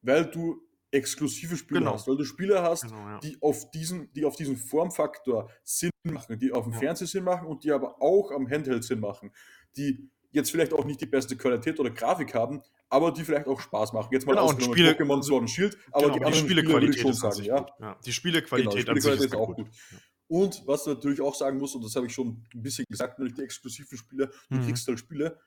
weil du exklusive Spiele Genau. hast, weil du Spiele hast, Genau, ja. die auf diesen, die auf diesen Formfaktor Sinn machen, die auf dem Ja. Fernseher Sinn machen und die aber auch am Handheld Sinn machen, die jetzt vielleicht auch nicht die beste Qualität oder Grafik haben, aber die vielleicht auch Spaß machen. Jetzt mal Genau, ausgenommen Spiele- Pokémon Sword and Shield, aber Genau, die Spiele ich Spielequalität schon ist sagen, ja. Ja, die Spielequalität, Genau, die Spielequalität ist ist auch gut. gut. Und was du natürlich auch sagen musst, und das habe ich schon ein bisschen gesagt, nämlich die exklusiven Spiele, du Mhm. kriegst halt Spiele,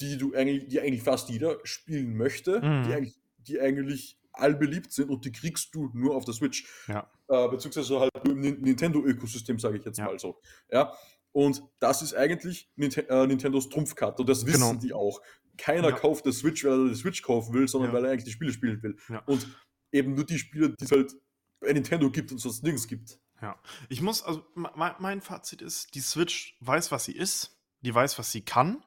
die du eigentlich, die eigentlich fast jeder spielen möchte, Mhm. die, eigentlich, die eigentlich allbeliebt sind und die kriegst du nur auf der Switch. Ja. Äh, beziehungsweise halt im Nin- Nintendo-Ökosystem, sage ich jetzt Ja. mal so. Ja. Und das ist eigentlich Ninte äh, Nintendos Trumpfkarte und das wissen Genau. die auch. Keiner Ja. kauft das Switch, weil er die Switch kaufen will, sondern weil er eigentlich die Spiele spielen will. Ja. Und eben nur die Spiele, die es halt bei Nintendo gibt und sonst nirgends gibt. Ja. Ich muss, also me- me- mein Fazit ist, die Switch weiß, was sie ist, die weiß, was sie kann,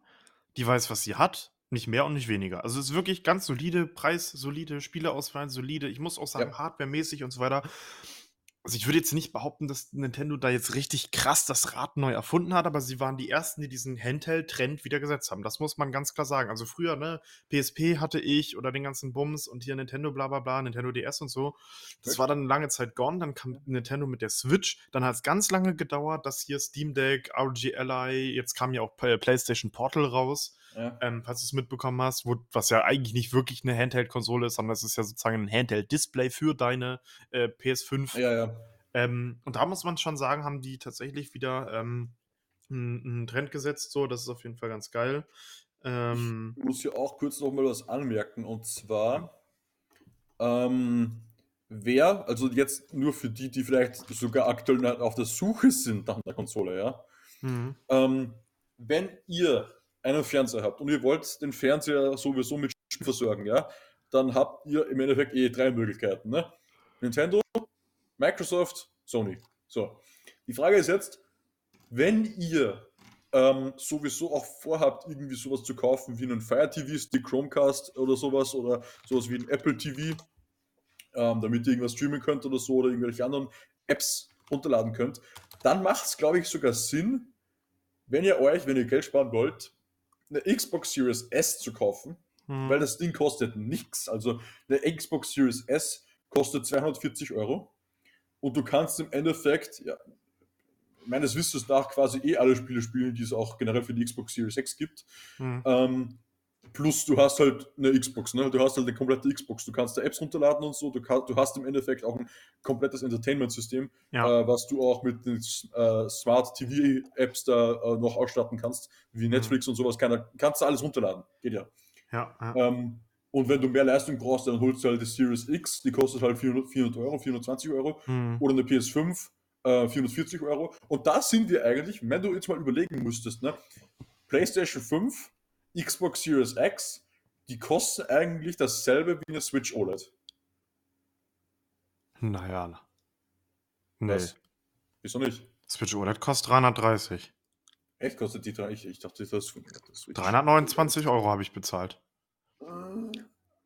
die weiß, was sie hat, nicht mehr und nicht weniger. Also es ist wirklich ganz solide, Preis, solide, Spieleauswahl, solide. Ich muss auch sagen, Ja. hardwaremäßig und so weiter. Also ich würde jetzt nicht behaupten, dass Nintendo da jetzt richtig krass das Rad neu erfunden hat, aber sie waren die ersten, die diesen Handheld-Trend wieder gesetzt haben. Das muss man ganz klar sagen. Also früher, ne, PSP hatte ich oder den ganzen Bums und hier Nintendo bla bla bla, Nintendo DS und so. Das war dann lange Zeit gone, dann kam Nintendo mit der Switch, dann hat es ganz lange gedauert, dass hier Steam Deck, ROG Ally, jetzt kam ja auch PlayStation Portal raus, Ja. ähm, falls du es mitbekommen hast, wo, was ja eigentlich nicht wirklich eine Handheld-Konsole ist, sondern es ist ja sozusagen ein Handheld-Display für deine äh, PS5. Ja, ja. Ähm, und da muss man schon sagen, haben die tatsächlich wieder ähm, einen Trend gesetzt, so, das ist auf jeden Fall ganz geil. Ähm, Ich muss hier auch kurz noch mal was anmerken und zwar, ähm, wer, also jetzt nur für die, die vielleicht sogar aktuell noch auf der Suche sind nach einer Konsole, ja, mhm. ähm, wenn ihr einen Fernseher habt und ihr wollt den Fernseher sowieso mit Spielen versorgen, ja, dann habt ihr im Endeffekt eh drei Möglichkeiten, ne? Nintendo, Microsoft, Sony. So. Die Frage ist jetzt, wenn ihr ähm, sowieso auch vorhabt, irgendwie sowas zu kaufen wie einen Fire TV Stick, Chromecast oder sowas oder sowas wie ein Apple TV, ähm, damit ihr irgendwas streamen könnt oder so oder irgendwelche anderen Apps runterladen könnt, dann macht es, glaube ich, sogar Sinn, wenn ihr euch, wenn ihr Geld sparen wollt, eine Xbox Series S zu kaufen, Mhm. weil das Ding kostet nichts. Also eine Xbox Series S kostet 240 Euro und du kannst im Endeffekt, ja, meines Wissens nach quasi eh alle Spiele spielen, die es auch generell für die Xbox Series X gibt. Mhm. Ähm, plus du hast halt eine Xbox, ne? Du hast halt eine komplette Xbox. Du kannst da Apps runterladen und so. Du, kann, du hast im Endeffekt auch ein komplettes Entertainment-System, Ja. äh, was du auch mit den äh, Smart TV-Apps da äh, noch ausstatten kannst, wie Netflix und sowas. Kann, kannst du alles runterladen. Geht ja. ja, ja. Ähm, und wenn du mehr Leistung brauchst, dann holst du halt die Series X, die kostet halt 400, 400 Euro, 420 Euro. Mhm. Oder eine PS5, äh, 440 Euro. Und da sind wir eigentlich, wenn du jetzt mal überlegen müsstest, ne? PlayStation 5, Xbox Series X, die kosten eigentlich dasselbe wie eine Switch OLED. Naja. Nee. Was? Wieso nicht? Switch OLED kostet 330. Echt kostet die drei? Ich, ich dachte, das ist das Switch. 329 Euro habe ich bezahlt. Ah,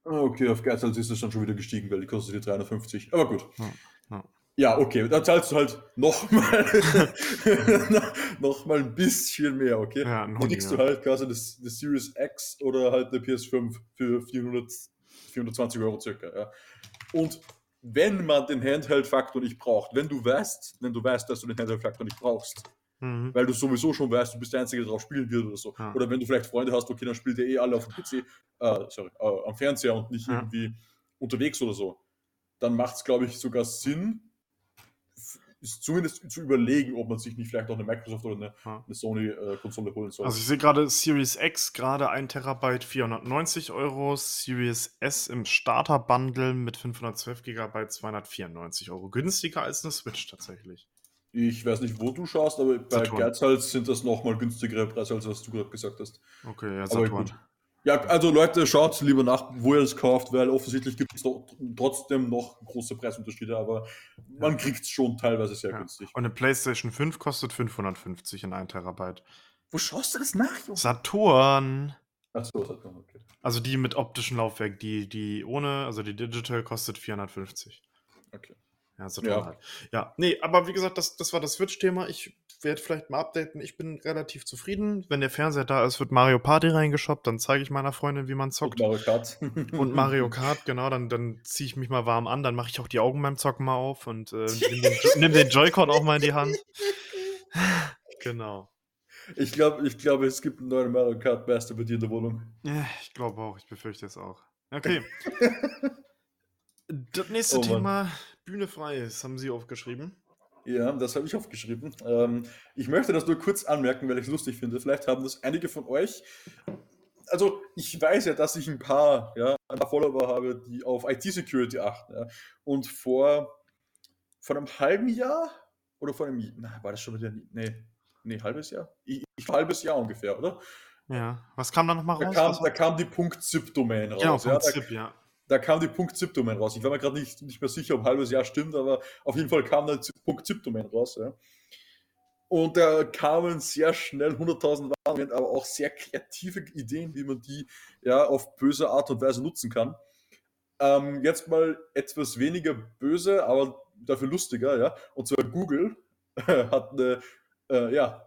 Okay, auf Geizhals ist es dann schon wieder gestiegen, weil die kostet die 350. Aber gut. Ja, ja. Ja, okay, dann zahlst du halt nochmal noch mal ein bisschen mehr, okay? Ja, Dann kriegst ja. du halt quasi das, das Series X oder halt eine PS5 für 400, 420 Euro circa, ja. Und wenn man den Handheld-Faktor nicht braucht, wenn du weißt, wenn du weißt, dass du den Handheld-Faktor nicht brauchst, Mhm. weil du sowieso schon weißt, du bist der Einzige, der drauf spielen wird oder so. Ja. Oder wenn du vielleicht Freunde hast, okay, dann spielt ihr eh alle auf dem PC, äh, sorry, äh, am Fernseher und nicht Ja. irgendwie unterwegs oder so. Dann macht es, glaube ich, sogar Sinn, ist zumindest zu überlegen, ob man sich nicht vielleicht auch eine Microsoft oder eine, Ja. eine Sony-Konsole holen soll. Also ich sehe gerade Series X, gerade 1 Terabyte 490 Euro, Series S im Starter-Bundle mit 512 GB 294 Euro. Günstiger als eine Switch tatsächlich. ich weiß nicht, wo du schaust, aber bei Saturn. Geizhals sind das nochmal günstigere Preise, als was du gerade gesagt hast. Okay, ja, Aber Saturn. gut. Ja, also Leute, schaut lieber nach, wo ihr es kauft, weil offensichtlich gibt es trotzdem noch große Preisunterschiede, aber man kriegt es schon teilweise sehr Ja. günstig. Und eine PlayStation 5 kostet 550 in 1 Terabyte. Wo schaust du das nach, Junge? Saturn. Achso, man, okay. Also die mit optischem Laufwerk, die, die ohne, also die Digital kostet 450. okay. Ja, Saturn Ja. halt. Ja, nee, aber wie gesagt, das, das war das Switch-Thema. Ich werde vielleicht mal updaten. Ich bin relativ zufrieden. Wenn der Fernseher da ist, wird Mario Party reingeshoppt. Dann zeige ich meiner Freundin, wie man Und zockt. Mario Kart. Und Mario Kart, genau, dann, dann ziehe ich mich mal warm an, dann mache ich auch die Augen beim Zocken mal auf und äh, nimm den, nimm den Joy-Con auch mal in die Hand. Genau. Ich glaube, ich glaub, es gibt einen neuen Mario Kart Master bei dir in der Wohnung. Ja, ich glaube auch, ich befürchte es auch. Okay. Das nächste Oh. Thema, Bühne frei, das haben Sie aufgeschrieben. Ja, das habe ich aufgeschrieben. Ähm, ich möchte das nur kurz anmerken, weil ich es lustig finde. Vielleicht haben das einige von euch. Also, ich weiß ja, dass ich ein paar, ja, ein paar Follower habe, die auf IT-Security achten. Ja. Und vor, vor einem halben Jahr oder vor einem. Na, war das schon wieder. Nee, nee, halbes Jahr? Ich, ich, halbes Jahr ungefähr, oder? Ja, was kam da nochmal Da raus? kam, Was- da kam die .zip-Domain raus. genau, ja, da, Zip, ja. Da kam die .zip-Domain raus. Ich war mir gerade nicht, nicht mehr sicher, ob halbes Jahr stimmt, aber auf jeden Fall kam da .zip-Domain raus. Ja. Und da kamen sehr schnell 100.000 Warnungen, aber auch sehr kreative Ideen, wie man die ja auf böse Art und Weise nutzen kann. Ähm, jetzt mal etwas weniger böse, aber dafür lustiger, ja. Und zwar Google hat eine, äh, ja,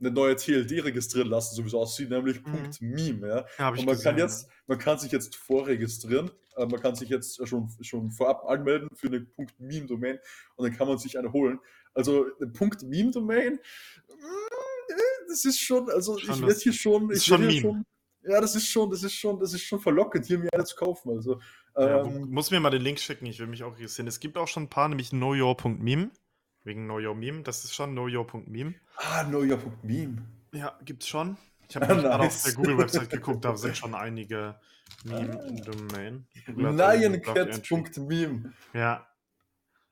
eine neue TLD registrieren lassen, so wie es aussieht, nämlich Mhm. .meme, ja. ja Und man kann gesehen, jetzt, man kann sich jetzt vorregistrieren, äh, man kann sich jetzt schon, schon vorab anmelden für eine .meme-Domain und dann kann man sich eine holen. Also eine .meme-Domain, mm, äh, das ist schon, also Schon ich werde hier schon, ich schon werd hier Meme. schon, ja, das ist schon, das ist schon, das ist schon verlockend, hier mir eine zu kaufen. Also, Ja, ähm, muss mir mal den Link schicken, ich will mich auch interessieren. Es gibt auch schon ein paar, nämlich knowyour.meme. Wegen Know Your Meme, das ist schon knowyour.meme. ah, knowyour.meme. Ja, gibt's schon. Ich habe gerade auf Nice. der Google-Website geguckt, da sind schon einige hat irgendwie Block Entry. Lioncat.meme. Ja.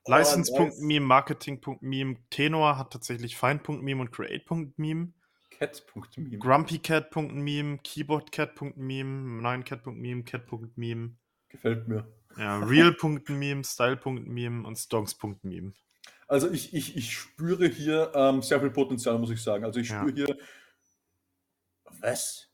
Oh, nice. License.meme, Marketing.meme, Tenor hat tatsächlich Find.meme und Create.meme, Cat.meme. GrumpyCat.meme, KeyboardCat.meme, NineCat.meme, Cat.meme, Gefällt mir. ja, Real.meme, Style.meme und Stonks.meme. Also ich, ich, ich spüre hier ähm, sehr viel Potenzial, muss ich sagen. Also ich Ja. spüre hier. Was?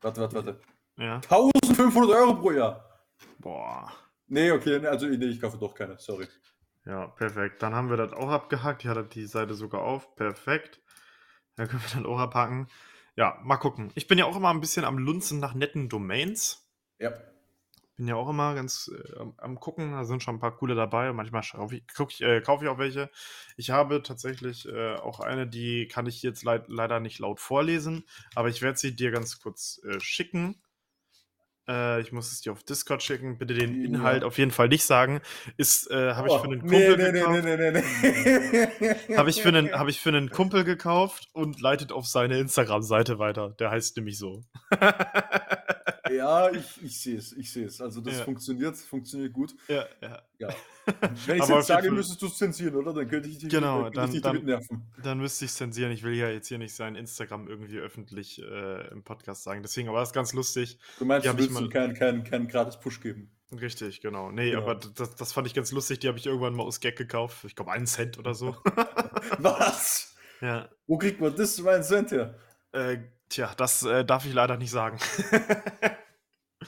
Warte, warte, warte. Ja. 1500 Euro pro Jahr. Boah. Nee, okay, nee, also nee, ich kaufe doch keine, sorry. Ja, perfekt. Dann haben wir das auch abgehakt. Ich hatte die Seite sogar auf. Perfekt. Dann können wir dann auch abhaken. Ja, mal gucken. Ich bin ja auch immer ein bisschen am Lunzen nach netten Domains. Ja. Bin ja auch immer ganz äh, am, gucken. Da sind schon ein paar coole dabei. Manchmal ich, ich, äh, kaufe ich auch welche. Ich habe tatsächlich äh, auch eine, die kann ich jetzt leid, leider nicht laut vorlesen, aber ich werde sie dir ganz kurz äh, schicken. Äh, ich muss es dir auf Discord schicken. Bitte den Ja. Inhalt auf jeden Fall nicht sagen. Ist, äh, habe ich Oh, für einen Kumpel nee, nee, gekauft. nee, nee, nee, nee. Habe ich, für einen- ich für einen Kumpel gekauft und leitet auf seine Instagram-Seite weiter. Der heißt nämlich so. Ja, ich, ich sehe es, ich sehe es. Also das Ja. funktioniert, funktioniert gut. ja, ja. Ja. Wenn ich es jetzt sage, müsstest du es zensieren, oder? Dann könnte ich dich, Genau, dann- ich dich dann- damit nerven. Dann müsste ich zensieren. Ich will ja jetzt hier nicht sein Instagram irgendwie öffentlich äh, im Podcast sagen. Deswegen, aber das ist ganz lustig. Du meinst, du willst mal- keinen keinen keinen gratis Push geben. Richtig, genau. Nee, Genau. aber das, das fand ich ganz lustig. Die habe ich irgendwann mal aus Gag gekauft. Ich glaube, einen Cent oder so. Was? ja. Wo kriegt man das für einen Cent her? Äh, tja, das äh, darf ich leider nicht sagen.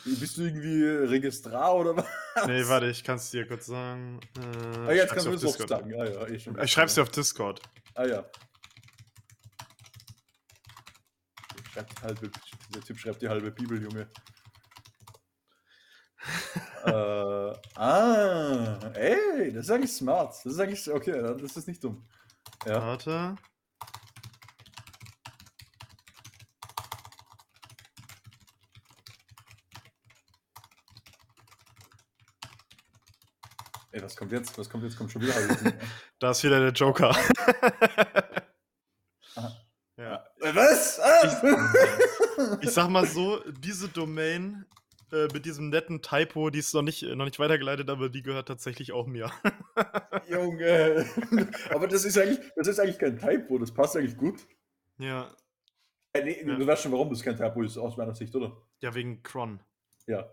Bist du irgendwie Registrar oder was? nee, warte, ich kann es dir kurz sagen. Äh, Ah, jetzt kannst du auf es auch Discord. sagen. Ah, ja, eh schon. Ich schreib's dir auf Discord. Ah ja. Halbe, der Typ schreibt die halbe Bibel, Junge. äh, ah, ey, das ist eigentlich smart. Das ist eigentlich, okay, das ist nicht dumm. Ja. Warte. Was kommt jetzt? Was kommt jetzt? Kommt schon wieder. da ist wieder der Joker. ja. Äh, was? Ah! Ich, ich, sag mal so, diese Domain äh, mit diesem netten Typo, die ist noch nicht, noch nicht weitergeleitet, aber die gehört tatsächlich auch mir. Junge. aber das ist, eigentlich, das ist eigentlich kein Typo, das passt eigentlich gut. Ja. Äh, nee, ja. Du weißt schon, warum das kein Typo ist, aus meiner Sicht, oder? Ja, wegen Cron. Ja.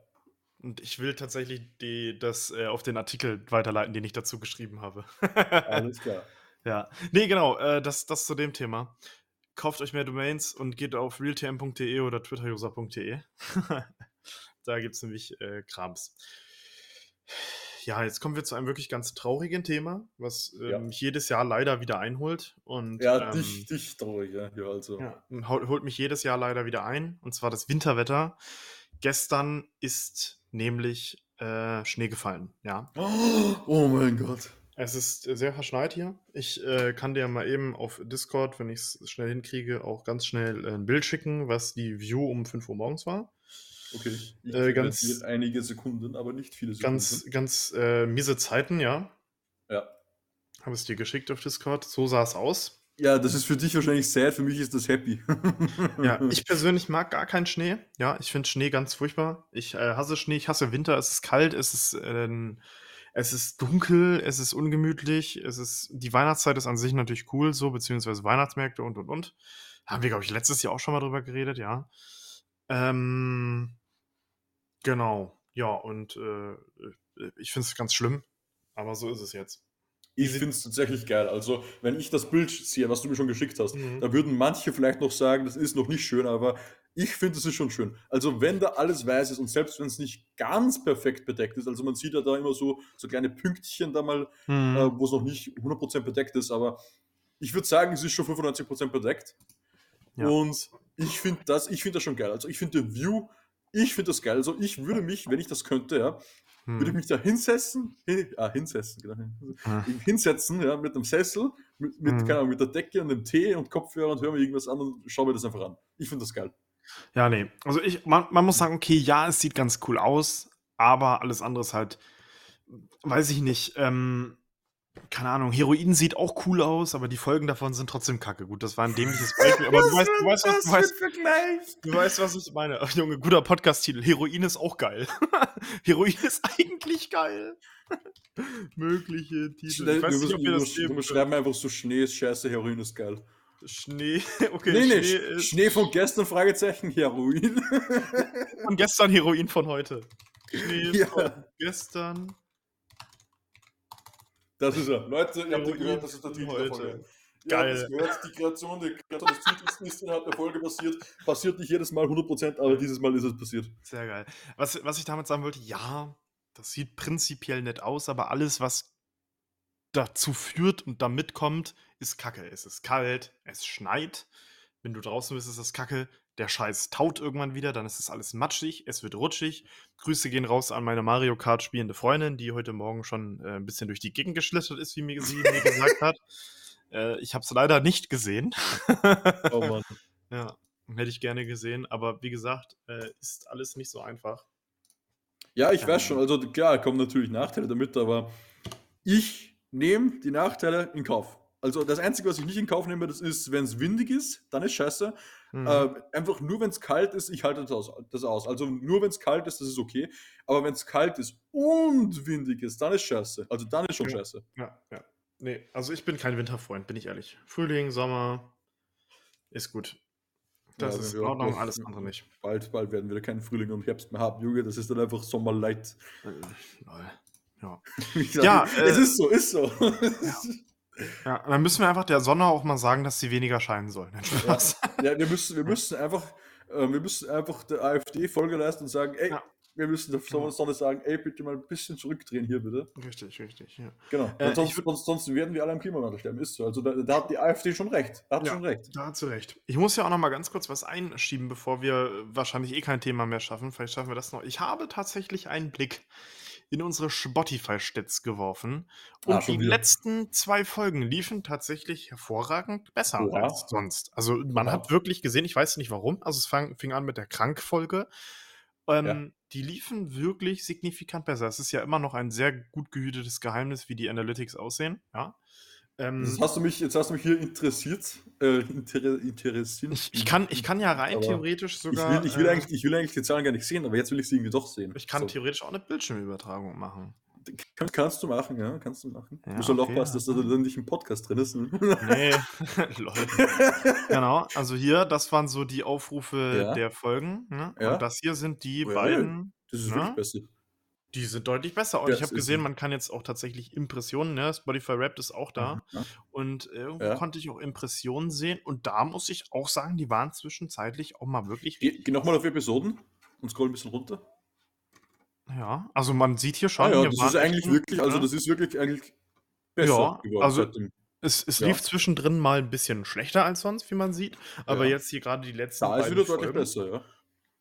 Und ich will tatsächlich die, das äh, auf den Artikel weiterleiten, den ich dazu geschrieben habe. Alles klar. Ja. Nee, genau, äh, das, das zu dem Thema. Kauft euch mehr Domains und geht auf realtm.de oder twitteruser.de. da gibt es nämlich äh, Krams. Ja, jetzt kommen wir zu einem wirklich ganz traurigen Thema, was ähm, ja. mich jedes Jahr leider wieder einholt. Und, ja, ähm, dich, dich traurig, ja. ja also. Ja, holt mich jedes Jahr leider wieder ein, und zwar das Winterwetter. Gestern ist nämlich äh, Schnee gefallen, ja. Oh mein Gott. Es ist sehr verschneit hier. Ich äh, kann dir mal eben auf Discord, wenn ich es schnell hinkriege, auch ganz schnell ein Bild schicken, was die View um 5 Uhr morgens war. Okay, ich äh, ganz, einige Sekunden, aber nicht viele Sekunden. Ganz, ganz äh, miese Zeiten, ja. Ja. Habe es dir geschickt auf Discord. So sah es aus. Ja, das ist für dich wahrscheinlich sad, für mich ist das happy. ja, ich persönlich mag gar keinen Schnee. Ja, ich finde Schnee ganz furchtbar. Ich äh, hasse Schnee, ich hasse Winter. Es ist kalt, es ist, äh, es ist dunkel, es ist ungemütlich. Es ist, die Weihnachtszeit ist an sich natürlich cool, so, beziehungsweise Weihnachtsmärkte und und und. Haben wir, glaube ich, letztes Jahr auch schon mal drüber geredet, ja. Ähm, genau, ja, und äh, ich finde es ganz schlimm, aber so ist es jetzt. Ich finde es tatsächlich geil. Also, wenn ich das Bild sehe, was du mir schon geschickt hast, mhm. da würden manche vielleicht noch sagen, das ist noch nicht schön, aber ich finde, es ist schon schön. Also, wenn da alles weiß ist und selbst wenn es nicht ganz perfekt bedeckt ist, also man sieht ja da immer so, so kleine Pünktchen da mal, mhm. äh, wo es noch nicht 100% bedeckt ist, aber ich würde sagen, es ist schon 95% bedeckt. Ja. Und ich finde das, ich das schon geil. Also, ich finde die View, ich finde das geil. Also, ich würde mich, wenn ich das könnte, ja, hm. würde ich mich da hinsetzen, hin, ah, hinsetzen, genau, ah. hinsetzen, ja, mit einem Sessel, mit, mit, hm. Ahnung, mit der Decke und dem Tee und Kopfhörer und höre mir irgendwas an und schaue mir das einfach an. Ich finde das geil. Ja, nee. Also ich, man, man muss sagen, okay, ja, es sieht ganz cool aus, aber alles andere ist halt, weiß ich nicht, ähm, keine Ahnung, Heroin sieht auch cool aus, aber die Folgen davon sind trotzdem kacke. Gut, das war ein dämliches Beispiel, aber du weißt, du weißt, was, du weißt, du weißt, was ich meine. Ach, Junge, guter Podcast-Titel. Heroin ist auch geil. Heroin ist eigentlich geil. Mögliche Titel. Schnell, ich weiß nicht, ob wir das wir schreiben einfach so Schnee ist scheiße, Heroin ist geil. Schnee, okay. Nee, nee, Schnee, ist Schnee von gestern, Fragezeichen, Heroin. Von gestern, Heroin von heute. Schnee ja. von gestern, das ist er. Leute, ihr habt ja gehört, das ist der Titel der Folge. Geil. Ja, gehört, die Kreation, die Kreation des Titels ist innerhalb der Folge passiert. Passiert nicht jedes Mal 100%, aber dieses Mal ist es passiert. Sehr geil. Was, was ich damit sagen wollte, ja, das sieht prinzipiell nett aus, aber alles, was dazu führt und da mitkommt, ist kacke. Es ist kalt, es schneit. Wenn du draußen bist, ist das kacke der Scheiß taut irgendwann wieder, dann ist es alles matschig, es wird rutschig. Grüße gehen raus an meine Mario Kart spielende Freundin, die heute Morgen schon äh, ein bisschen durch die Gegend geschlittert ist, wie mir sie mir gesagt hat. Äh, ich habe es leider nicht gesehen. oh Mann. Ja, hätte ich gerne gesehen, aber wie gesagt, äh, ist alles nicht so einfach. Ja, ich weiß schon, also klar, kommen natürlich Nachteile damit, aber ich nehme die Nachteile in Kauf. Also das Einzige, was ich nicht in Kauf nehme, das ist, wenn es windig ist, dann ist scheiße. Mhm. Äh, einfach nur, wenn es kalt ist, ich halte das aus, das aus. Also nur, wenn es kalt ist, das ist okay. Aber wenn es kalt ist und windig ist, dann ist scheiße. Also dann ist schon ja. scheiße. Ja, ja. Nee, also ich bin kein Winterfreund, bin ich ehrlich. Frühling, Sommer ist gut. Das ja, ist in Ordnung, alles andere nicht. Bald, bald werden wir keinen Frühling und Herbst mehr haben, Junge. Das ist dann einfach Sommerlight. Äh, ja, ja äh, es ist so, ist so. Ja. Ja, dann müssen wir einfach der Sonne auch mal sagen, dass sie weniger scheinen soll. Ja, ja, wir, müssen, wir müssen einfach, äh, wir müssen einfach der AfD Folge leisten und sagen, ey, ja. wir müssen der Genau. Sonne sagen, ey, bitte mal ein bisschen zurückdrehen hier, bitte. Richtig, richtig, ja. Genau. Äh, sonst, sonst, sonst werden wir alle am Klimawandel sterben, ist so. Also da, da hat die AfD schon recht. Da hat Ja. schon recht. Da hast du recht. Ich muss ja auch noch mal ganz kurz was einschieben, bevor wir äh, wahrscheinlich eh kein Thema mehr schaffen. Vielleicht schaffen wir das noch. Ich habe tatsächlich einen Blick in unsere Spotify-Stats geworfen. Und Ah, die wieder. letzten zwei Folgen liefen tatsächlich hervorragend besser Oha. als sonst. Also man Oha. hat wirklich gesehen, ich weiß nicht warum, also es fang, fing an mit der Krankfolge. Ähm, Die liefen wirklich signifikant besser. Es ist ja immer noch ein sehr gut gehütetes Geheimnis, wie die Analytics aussehen. Ja. Ähm, Jetzt hast du mich, jetzt hast du mich hier interessiert. Äh, inter, interessiert. Ich, ich, kann, ich kann ja rein theoretisch Ich sogar. will, ich, will äh, eigentlich, ich will eigentlich die Zahlen gar nicht sehen, aber jetzt will ich sie irgendwie doch sehen. ich kann So. theoretisch auch eine Bildschirmübertragung machen. Kann, kannst du machen, ja, kannst du machen. Ja, du musst okay, aufpassen, dass ja. da dann nicht im Podcast drin ist. Ne? Nee, lol. Genau, also hier, das waren so die Aufrufe Ja. der Folgen. Ne? Ja. Und das hier sind die Ja, beiden, Das ist Ja. wirklich besser. Die sind deutlich besser. Und Ja, ich habe gesehen, man kann jetzt auch tatsächlich Impressionen, ne? Spotify Wrapped ist auch da. Ja. Und irgendwo Ja. konnte ich auch Impressionen sehen. Und da muss ich auch sagen, die waren zwischenzeitlich auch mal wirklich Geh, geh nochmal auf Episoden und scroll ein bisschen runter. Ja, also man sieht hier schon. Ah ja, das ist eigentlich wirklich, also das ist wirklich eigentlich besser Ja, geworden. also-. Es, es Ja. lief zwischendrin mal ein bisschen schlechter als sonst, wie man sieht. Aber Ja. jetzt hier gerade die letzten Da ist wieder deutlich Folgen, besser, ja.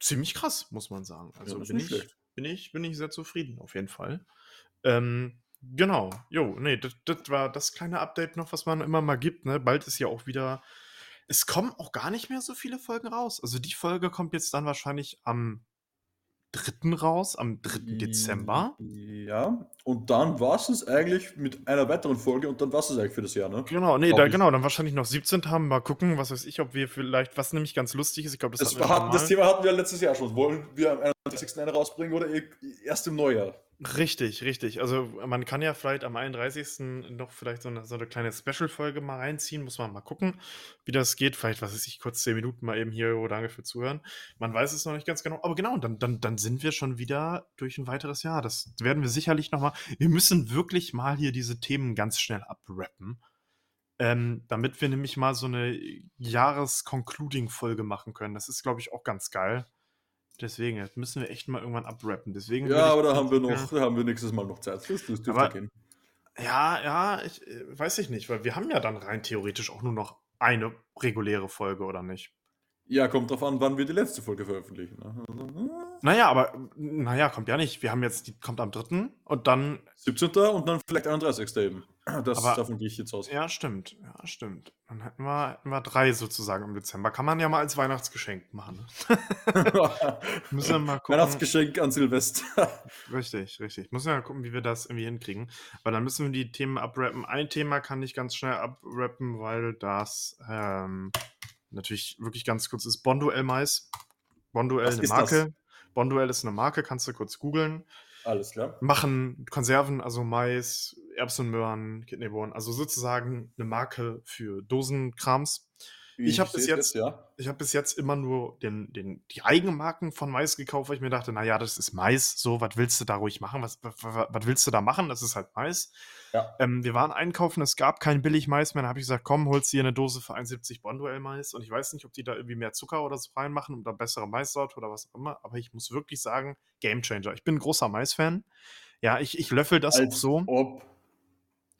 ziemlich krass, muss man sagen. Also das ist bin, ich, schlecht. Bin, ich, bin ich sehr zufrieden, auf jeden Fall. Ähm, genau. Jo, nee, das, war das kleine Update noch, was man immer mal gibt. Ne? Bald ist ja auch wieder. Es kommen auch gar nicht mehr so viele Folgen raus. Also die Folge kommt jetzt dann wahrscheinlich am 3. raus, am 3. Dezember. Ja, und dann war es eigentlich mit einer weiteren Folge und dann war es eigentlich für das Jahr, ne? Genau, nee, da, genau, dann wahrscheinlich noch 17 haben. Mal gucken, was weiß ich, ob wir vielleicht, was nämlich ganz lustig ist, ich glaube, das, Das, hatten wir schon hatten, das. Thema hatten wir letztes Jahr schon. Wollen wir am 31. eine rausbringen oder eh- erst im Neujahr? Richtig, richtig. Also man kann ja vielleicht am 31. noch vielleicht so eine, so eine kleine Special-Folge mal reinziehen. Muss man mal gucken, wie das geht. Vielleicht, was weiß ich, kurz 10 Minuten mal eben hier oder danke für Zuhören. Man weiß es noch nicht ganz genau. Aber genau, dann, dann, dann sind wir schon wieder durch ein weiteres Jahr. Das werden wir sicherlich noch mal. Wir müssen wirklich mal hier diese Themen ganz schnell abrappen. Ähm, damit wir nämlich mal so eine Jahres-Concluding-Folge machen können. Das ist, glaube ich, auch ganz geil. Deswegen, das müssen wir echt mal irgendwann abrappen. Deswegen Ja, aber da haben wir noch, da haben wir nächstes Mal noch Zeit. Das, das Aber- gehen. Ja, ja, ich äh, weiß ich nicht, weil wir haben ja dann rein theoretisch auch nur noch eine reguläre Folge, oder nicht? Ja, kommt drauf an, wann wir die letzte Folge veröffentlichen. ne? Naja, aber naja, kommt ja nicht. Wir haben jetzt, die kommt am 3. und dann, 17. und dann vielleicht 31. eben. Das, Aber- davon gehe ich jetzt aus. ja, stimmt, ja, stimmt. Dann hätten wir, hätten wir drei sozusagen im Dezember. Kann man ja mal als Weihnachtsgeschenk machen. Müssen wir mal gucken. Weihnachtsgeschenk an Silvester. Richtig, richtig. Müssen wir mal gucken, wie wir das irgendwie hinkriegen. Weil dann müssen wir die Themen abrappen. Ein Thema kann ich ganz schnell abrappen, weil das ähm, natürlich wirklich ganz kurz ist. Bonduell Mais. Bonduell eine ist Marke. Bonduell ist eine Marke, kannst du kurz googeln. Alles klar. Machen Konserven, also Mais, Erbsenmöhren, Kidneybohnen, also sozusagen eine Marke für Dosenkrams. Ich hab bis jetzt- ja. Ich habe bis jetzt immer nur den, den, die Eigenmarken von Mais gekauft, weil ich mir dachte, naja, das ist Mais, so, was willst du da ruhig machen? Was, was, was willst du da machen? Das ist halt Mais. Ja. Ähm, wir waren einkaufen, es gab kein Billig-Mais mehr. Dann habe ich gesagt, komm, holst dir eine Dose für 71 Bonduell-Mais. Und ich weiß nicht, ob die da irgendwie mehr Zucker oder so reinmachen oder bessere Maissorte oder was auch immer. Aber ich muss wirklich sagen, Gamechanger. Ich bin ein großer Mais-Fan. Ja, ich, ich löffel das auch Als so. ob.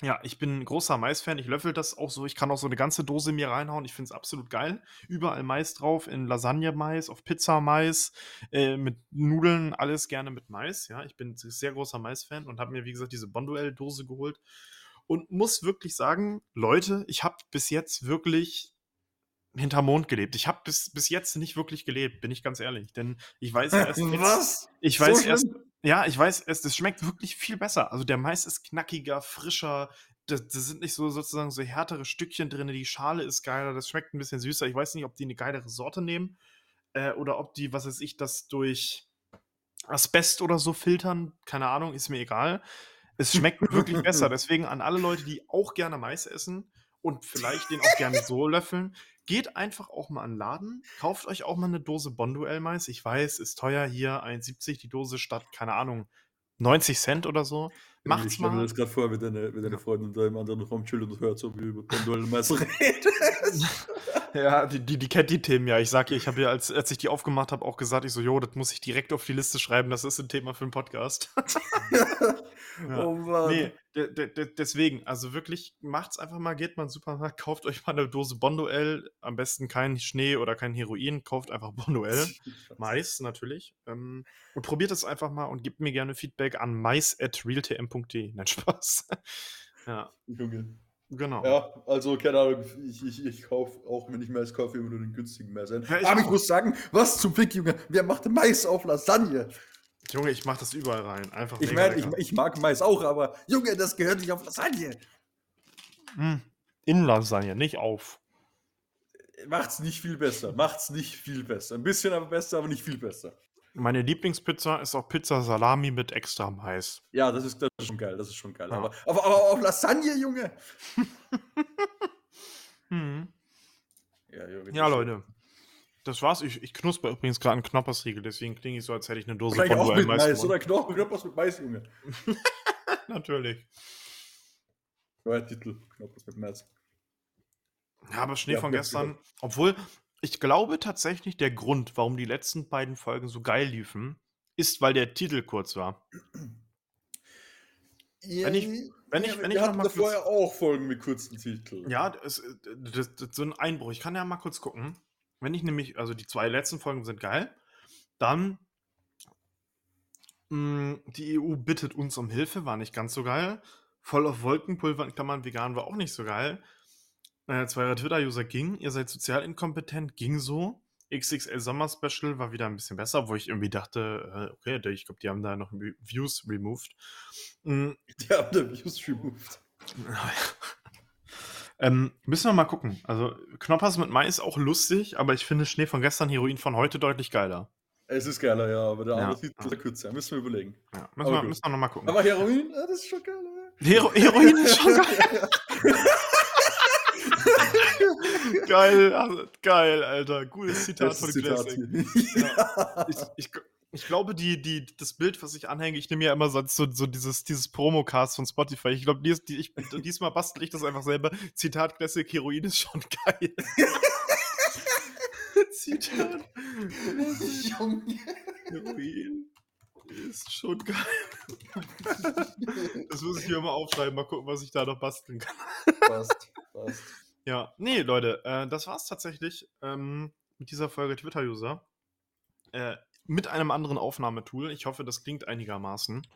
Ja, ich bin ein großer Mais-Fan. Ich löffel das auch so. Ich kann auch so eine ganze Dose mir reinhauen. Ich finde es absolut geil. Überall Mais drauf, in Lasagne-Mais, auf Pizza-Mais, äh, mit Nudeln, alles gerne mit Mais. Ja, ich bin sehr großer Mais-Fan und habe mir, wie gesagt, diese Bonduell-Dose geholt. Und muss wirklich sagen, Leute, ich habe bis jetzt wirklich hinterm Mond gelebt. Ich habe bis, bis jetzt nicht wirklich gelebt, bin ich ganz ehrlich. Denn ich weiß erst jetzt, Was? ich So weiß schlimm? Ja, ich weiß, es, es schmeckt wirklich viel besser. Also der Mais ist knackiger, frischer. Da sind nicht so sozusagen so härtere Stückchen drin. Die Schale ist geiler, das schmeckt ein bisschen süßer. Ich weiß nicht, ob die eine geilere Sorte nehmen äh, oder ob die, was weiß ich, das durch Asbest oder so filtern. Keine Ahnung, ist mir egal. Es schmeckt wirklich besser. Deswegen an alle Leute, die auch gerne Mais essen und vielleicht den auch gerne so löffeln, geht einfach auch mal an den Laden, kauft euch auch mal eine Dose Bonduell-Mais. Ich weiß, ist teuer hier, 1,70 die Dose statt, keine Ahnung, 90 Cent oder so. Macht's ich stelle mir mal. das gerade vor, wie deine, wie deine Freundin da im anderen Raum chillt und hört, so wie über Penduelmeister redest. Ja, die, die, die kennt die Themen ja. Ich sag ihr, ich habe ja, als, als ich die aufgemacht habe, auch gesagt, ich so, jo, das muss ich direkt auf die Liste schreiben, das ist ein Thema für einen Podcast. Ja. Oh Mann. Nee, de, de, de, deswegen, also wirklich, macht's einfach mal, geht mal in den Supermarkt, kauft euch mal eine Dose Bonduell, am besten kein Schnee oder kein Heroin, kauft einfach Bonduell. Mais natürlich. Ähm, und probiert es einfach mal und gebt mir gerne Feedback an mais.realtm.de. Nein, Spaß. ja, Junge. genau. Ja, also keine Ahnung, ich, ich, ich kaufe, auch wenn ich Mais kaufe, immer nur den günstigen Mais ein. Ja, ich Aber ich muss sagen, was zum Fick, Junge, wer macht Mais auf Lasagne? Junge, ich mach das überall rein. Einfach Ich meine, ich, ich mag Mais auch, aber Junge, das gehört nicht auf Lasagne. Mm, In Lasagne, nicht auf. Macht's nicht viel besser, macht's nicht viel besser. Ein bisschen aber besser, aber nicht viel besser. Meine Lieblingspizza ist auch Pizza Salami mit extra Mais. Ja, das ist, das ist schon geil, das ist schon geil. Ja. Aber, aber, aber auf Lasagne, Junge. Hm. Ja, Junge, Ja, Leute. Das war's. Ich, ich knusper übrigens gerade einen Knoppersriegel, deswegen klinge ich so, als hätte ich eine Dose Wahrscheinlich auch Bonduell mit Mais oder Knochen, Knoppers mit Mais, Junge. Natürlich. Neuer Titel, Knoppers mit Mais. Ja, aber Schnee Ja, von gestern. Obwohl, ich glaube tatsächlich, der Grund, warum die letzten beiden Folgen so geil liefen, ist, weil der Titel kurz war. Wenn ich- wenn ich- wenn wir ich noch hatten mal da kurz- vorher auch Folgen mit kurzen Titeln. Ja, das, das, das, so ein Einbruch. Ich kann ja mal kurz gucken. Wenn ich nämlich, also die zwei letzten Folgen sind geil, dann mh, die EU bittet uns um Hilfe, war nicht ganz so geil. Voll auf Wolkenpulver, in Klammern vegan, war auch nicht so geil. Äh, zwei Twitter-User ging, ihr seid sozial inkompetent, ging so. XXL Sommer Special war wieder ein bisschen besser, wo ich irgendwie dachte, äh, okay, ich glaube, die haben da noch Views removed. Mm, Die haben da Views removed. Ähm, müssen wir mal gucken. Also, Knoppers mit Mais auch lustig, aber ich finde Schnee von gestern, Heroin von heute deutlich geiler. Es ist geiler, ja, aber der Ja. andere Titel ist der kürzer. Müssen wir überlegen. Ja, müssen, Aber wir, gut. müssen wir noch mal gucken. Aber Heroin, ja, das ist schon geil? Hero Heroin ist schon geil. geil, also, geil, Alter. Gutes Zitat Das von Classic. Ja. Ich, ich, ich glaube, die, die, das Bild, was ich anhänge, ich nehme ja immer so, so, so dieses, dieses Promocast von Spotify. Ich glaube, dies, die, ich, diesmal bastel ich das einfach selber. Zitat Classic, Heroin ist schon geil. Zitat. Junge. Heroin ist schon geil. Das muss ich mir mal aufschreiben, mal gucken, was ich da noch basteln kann. Passt, passt. Ja, nee, Leute, äh, das war's tatsächlich ähm, mit dieser Folge Twitter-User. Äh, mit einem anderen Aufnahmetool. Ich hoffe, das klingt einigermaßen.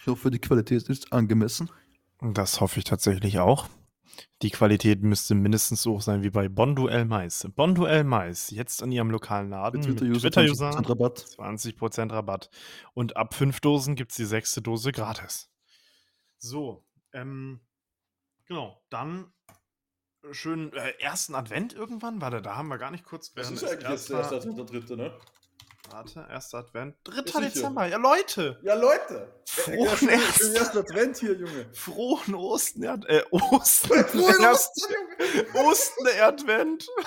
Ich hoffe, die Qualität ist angemessen. Das hoffe ich tatsächlich auch. Die Qualität müsste mindestens so hoch sein wie bei Bonduell Mais. Bonduell Mais, jetzt an ihrem lokalen Laden. Twitter-User Twitter-User 20% Rabatt. 20% Rabatt. Und ab fünf Dosen gibt es die sechste Dose gratis. So, ähm, genau, dann schönen äh, ersten Advent irgendwann. Warte, da haben wir gar nicht kurz. Das während ist eigentlich jetzt der erste, also der dritte, ne? Warte, erster Advent. 3. sicher. Dezember. Ja, Leute! Ja, Leute! Frohen ja, ersten- erster Trend hier, Junge. Frohen Osten, Erd äh, Osten. Frohen Ostern, Junge. Osten, Advent.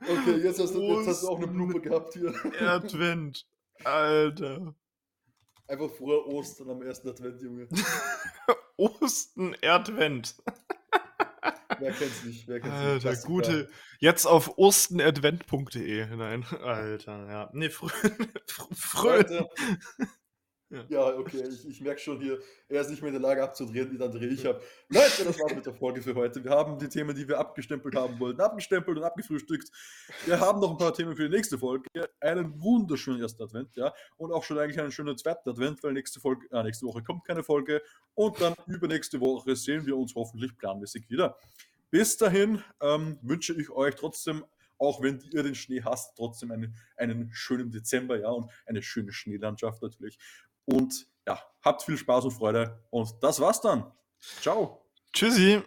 Okay, jetzt hast, du, jetzt hast du auch eine Osten. Blume gehabt hier. Advent. Alter. Einfach frohe Ostern am ersten Advent, Junge. Osten, Advent. Wer kennt's nicht? Wer kennt's nicht? Alter, Klassiker. gute. Jetzt auf ostenadvent.de. Nein, Alter, ja. Nee, frö fr frö Leute. Ja. Ja, okay, ich, ich merke schon hier, er ist nicht mehr in der Lage abzudrehen, dann drehe ich ab. Leute, das war's mit der Folge für heute. Wir haben die Themen, die wir abgestempelt haben wollten, abgestempelt und abgefrühstückt. Wir haben noch ein paar Themen für die nächste Folge. Einen wunderschönen ersten Advent, ja. Und auch schon eigentlich einen schönen zweiten Advent, weil nächste Folge, äh, nächste Woche kommt keine Folge. Und dann übernächste Woche sehen wir uns hoffentlich planmäßig wieder. Bis dahin ähm, wünsche ich euch trotzdem, auch wenn ihr den Schnee hasst, trotzdem einen, einen schönen Dezember, ja, und eine schöne Schneelandschaft natürlich. Und ja, habt viel Spaß und Freude. Und das war's dann. Ciao. Tschüssi.